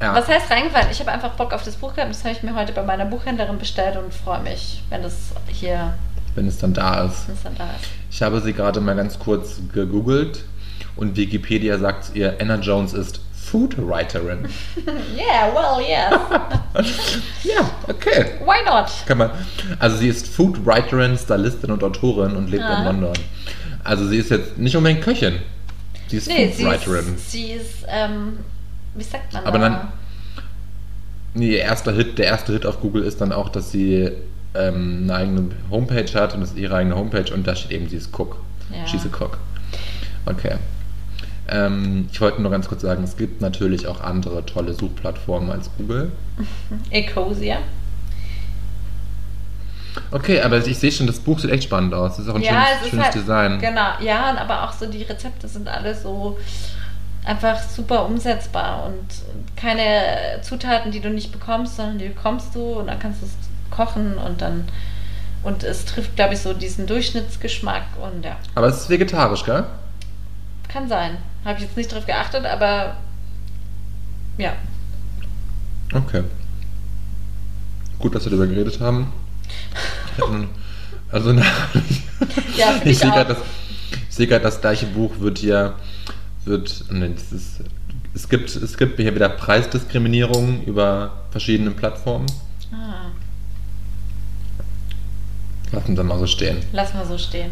Ja. was heißt reingefallen? Ich habe einfach Bock auf das Buch gehabt. Das habe ich mir heute bei meiner Buchhändlerin bestellt und freue mich, wenn das hier wenn es dann da ist. wenn es dann da ist. Ich habe sie gerade mal ganz kurz gegoogelt und Wikipedia sagt ihr, Anna Jones ist Foodwriterin. Yeah, well, yes. ja, okay. Why not? Kann man. Also sie ist Foodwriterin, Stylistin und Autorin und lebt Ah. in London. Also sie ist jetzt nicht unbedingt Köchin. Sie ist Nee, sie Foodwriterin. ist, sie ist, ähm, wie sagt man Aber da? dann- Nee, ihr erster Hit, der erste Hit auf Google ist dann auch, dass sie ähm, eine eigene Homepage hat und das ist ihre eigene Homepage und da steht eben, ist Cook. Ja. She's a Cook. Okay. Ähm, ich wollte nur ganz kurz sagen, es gibt natürlich auch andere tolle Suchplattformen als Google. Ecosia. Okay, aber ich sehe schon, das Buch sieht echt spannend aus. Das ist auch ein Ja, schönes, schönes halt, Design. genau, ja, aber auch so die Rezepte sind alle so einfach super umsetzbar und keine Zutaten, die du nicht bekommst, sondern die bekommst du und dann kannst du es kochen und dann und es trifft, glaube ich, so diesen Durchschnittsgeschmack und ja, Aber es ist vegetarisch, gell? kann sein. Habe ich jetzt nicht drauf geachtet, aber ja. Okay. Gut, dass wir darüber geredet haben. Also, na, Ja, ich ich sehe gerade, das, ich sehe gerade, das gleiche Buch wird hier, wird, nee, ist, es gibt, es gibt hier wieder Preisdiskriminierung über verschiedene Plattformen. Ah, Lassen wir mal so stehen. lass mal so stehen.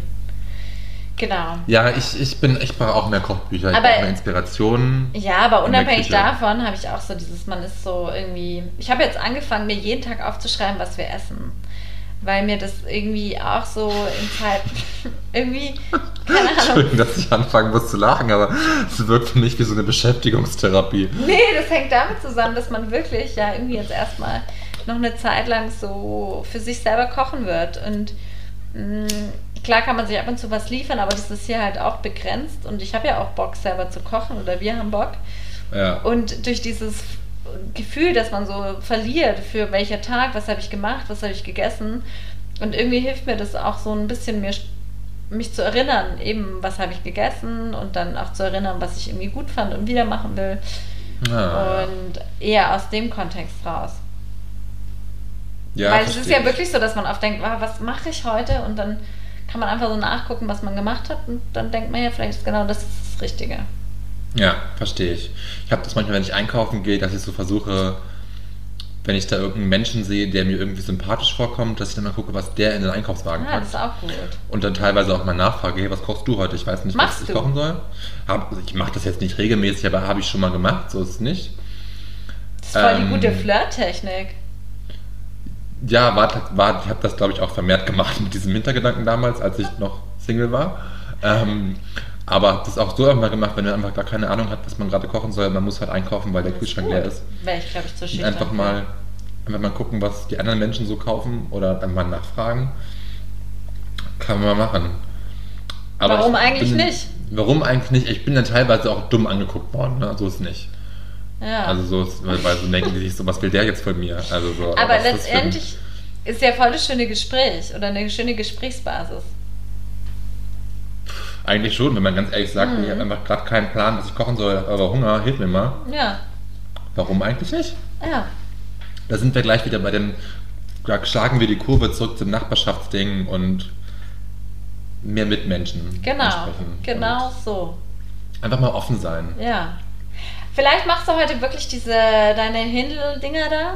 Genau. Ja, ich, ich bin, ich brauche auch mehr Kochbücher, ich Aber- brauche mehr Inspirationen. Ja, aber unabhängig davon habe ich auch so dieses, man ist so irgendwie. Ich habe jetzt angefangen, mir jeden Tag aufzuschreiben, was wir essen. Weil mir das irgendwie auch so in Zeiten irgendwie, keine Ahnung. Entschuldigung, dass ich anfangen muss zu lachen, aber es wirkt für mich wie so eine Beschäftigungstherapie. Nee, das hängt damit zusammen, dass man wirklich ja irgendwie jetzt erstmal noch eine Zeit lang so für sich selber kochen wird. Und mh, klar kann man sich ab und zu was liefern, aber das ist hier halt auch begrenzt. Und ich habe ja auch Bock, selber zu kochen oder wir haben Bock. Ja. Und durch dieses Gefühl, dass man so verliert, für welcher Tag, was habe ich gemacht, was habe ich gegessen. Und irgendwie hilft mir das auch so ein bisschen mir mich zu erinnern, eben was habe ich gegessen und dann auch zu erinnern, was ich irgendwie gut fand und wieder machen will. Ah. Und eher aus dem Kontext raus. Ja, Weil es ist ja ich. wirklich so, dass man oft denkt, "Ah, was mache ich heute? Und dann kann man einfach so nachgucken, was man gemacht hat und dann denkt man ja, vielleicht ist genau das das Richtige. Ja, verstehe ich. Ich habe das manchmal, wenn ich einkaufen gehe, dass ich so versuche, wenn ich da irgendeinen Menschen sehe, der mir irgendwie sympathisch vorkommt, dass ich dann mal gucke, was der in den Einkaufswagen Ah, das packt. ist auch gut. Und dann teilweise auch mal nachfrage, hey, was kochst du heute? Ich weiß nicht, Machst was ich du? kochen soll. Hab, also ich mache das jetzt nicht regelmäßig, aber habe ich schon mal gemacht, so ist es nicht. Das ist voll die Ähm, gute Flirttechnik. Ja, war, war, ich habe das, glaube ich, auch vermehrt gemacht mit diesem Hintergedanken damals, als ich noch Single war. Ähm, aber das auch so immer gemacht, wenn man einfach gar keine Ahnung hat, was man gerade kochen soll. Man muss halt einkaufen, weil der Kühlschrank leer ist. Wäre ich, glaube ich, zu schüchtern. einfach mal, einfach mal gucken, was die anderen Menschen so kaufen oder dann mal nachfragen. Kann man mal machen. Warum ich eigentlich bin, nicht? Warum eigentlich nicht? Ich bin dann teilweise auch dumm angeguckt worden, ne? so ist nicht. Ja. Also so ist, weil, weil so denken die sich so, was will der jetzt von mir? Also so, aber was ist letztendlich ist ja voll das schöne Gespräch oder eine schöne Gesprächsbasis. Eigentlich schon, wenn man ganz ehrlich sagt, Mhm. ich habe einfach gerade keinen Plan, was ich kochen soll, aber Hunger, hilf mir mal. Ja, Warum eigentlich nicht? ja. Da sind wir gleich wieder bei dem, da schlagen wir die Kurve zurück zum Nachbarschaftsding und mehr Mitmenschen Genau, genau so. Einfach mal offen sein. Ja. Vielleicht machst du heute wirklich diese deine Hindel-Dinger da,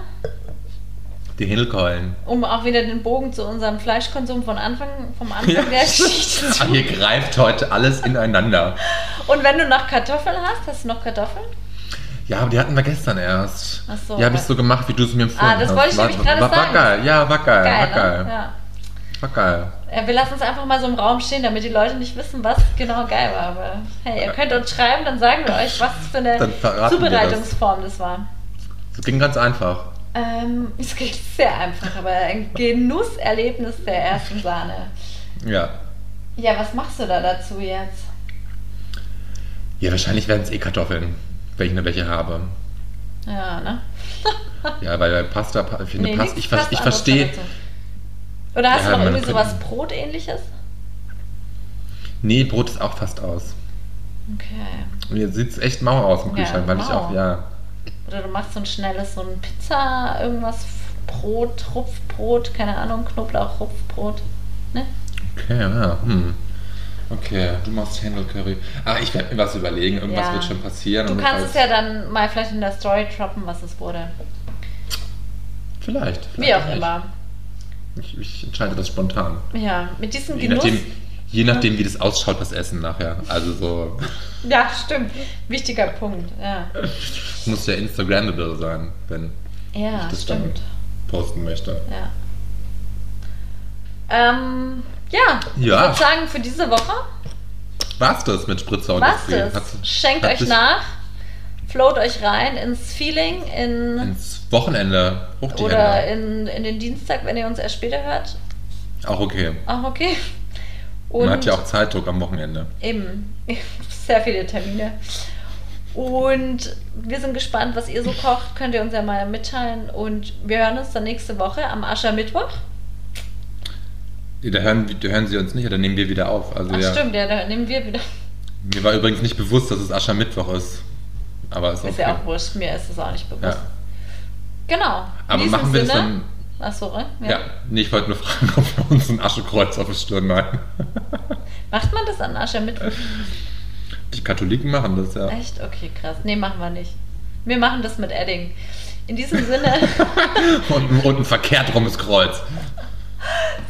Die Hindelkeulen. um auch wieder den Bogen zu unserem Fleischkonsum von Anfang, vom Anfang der Geschichte zu Ah, Hier greift heute alles ineinander. Und wenn du noch Kartoffeln hast, hast du noch Kartoffeln? Ja, aber die hatten wir gestern erst. Ach so, die habe ich so gemacht, wie du es mir empfohlen Ah, das hast. wollte ich war, nämlich gerade war, sagen. War geil, ja, war geil, Geil, war geil. ne? Ja. War geil. Ja, wir lassen es einfach mal so im Raum stehen, damit die Leute nicht wissen, was genau geil war. Aber hey, ihr könnt uns schreiben, dann sagen wir euch, was für eine wir das. Zubereitungsform das. war. Das ging ganz einfach. Ähm, es geht sehr einfach, aber ein Genusserlebnis der ersten Sahne. Ja. Ja, was machst du da dazu jetzt? Ja, wahrscheinlich werden es eh Kartoffeln, wenn ich noch welche habe. Ja, ne? Ja, weil Pasta, ich finde, Pasta, nichts ich, passt ich verstehe. Oder hast Ja, du noch irgendwie sowas Brotähnliches? Nee, Brot ist auch fast aus. Okay. Mir sieht es echt mau aus im Ja, Kühlschrank, weil ich mau. auch, ja. Oder du machst so ein schnelles, so ein Pizza, irgendwas, Brot, Rupfbrot, keine Ahnung, Knoblauch, Rupfbrot. Ne? Okay, ja. Hm. Okay, du machst Händel-Curry. Ah, ich werde mir was überlegen. Irgendwas Ja. wird schon passieren. Du kannst es ja dann mal vielleicht in der Story droppen, was es wurde. Vielleicht. Wie vielleicht auch nicht. immer. Ich, ich entscheide das spontan. Ja, mit diesem Je Genuss. nachdem, je nachdem, wie das ausschaut, das Essen nachher. Also so, Ja, stimmt. Wichtiger Punkt. Ja, muss ja Instagrammable sein, wenn ja ich das dann stimmt. posten möchte. Ja. Ähm, ja, ich Ja. würde sagen, für diese Woche War's das mit Spritzer und es. Hat's- Schenkt hat euch nach, float euch rein ins Feeling, in, Ins Wochenende hoch die oder Hände. in, in den Dienstag, wenn ihr uns erst später hört. Auch okay. Auch okay. Man Und hat ja auch Zeitdruck am Wochenende. Eben, sehr viele Termine. Und wir sind gespannt, was ihr so kocht. Könnt ihr uns ja mal mitteilen. Und wir hören uns dann nächste Woche am Aschermittwoch. Da hören, da hören Sie uns nicht oder nehmen wir wieder auf. Also Ach ja, stimmt, ja, da nehmen wir wieder. mir war übrigens nicht bewusst, dass es Aschermittwoch ist. Aber ist okay. Ist ja auch wurscht, mir ist es auch nicht bewusst. Ja. Genau. In Aber machen wir das Sinne- dann. Ach so, ne? Ja. nee, ich wollte nur fragen, ob wir uns ein Aschekreuz auf die Stirn malen. Macht man das an Aschermittwoch? Die Katholiken machen das ja. Echt? Okay, krass. Nee, machen wir nicht. Wir machen das mit Edding. In diesem Sinne Und, und ein verkehrt rumes Kreuz.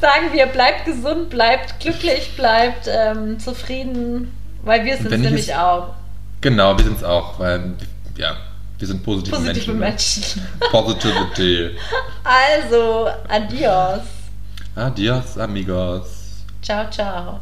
sagen wir, bleibt gesund, bleibt glücklich, bleibt ähm, zufrieden, weil wir sind es nämlich auch. Genau, wir sind es auch, weil ja, wir sind positive, Positive Menschen. Menschen. Positivity. Also, adios. Adios, amigos. Ciao, ciao.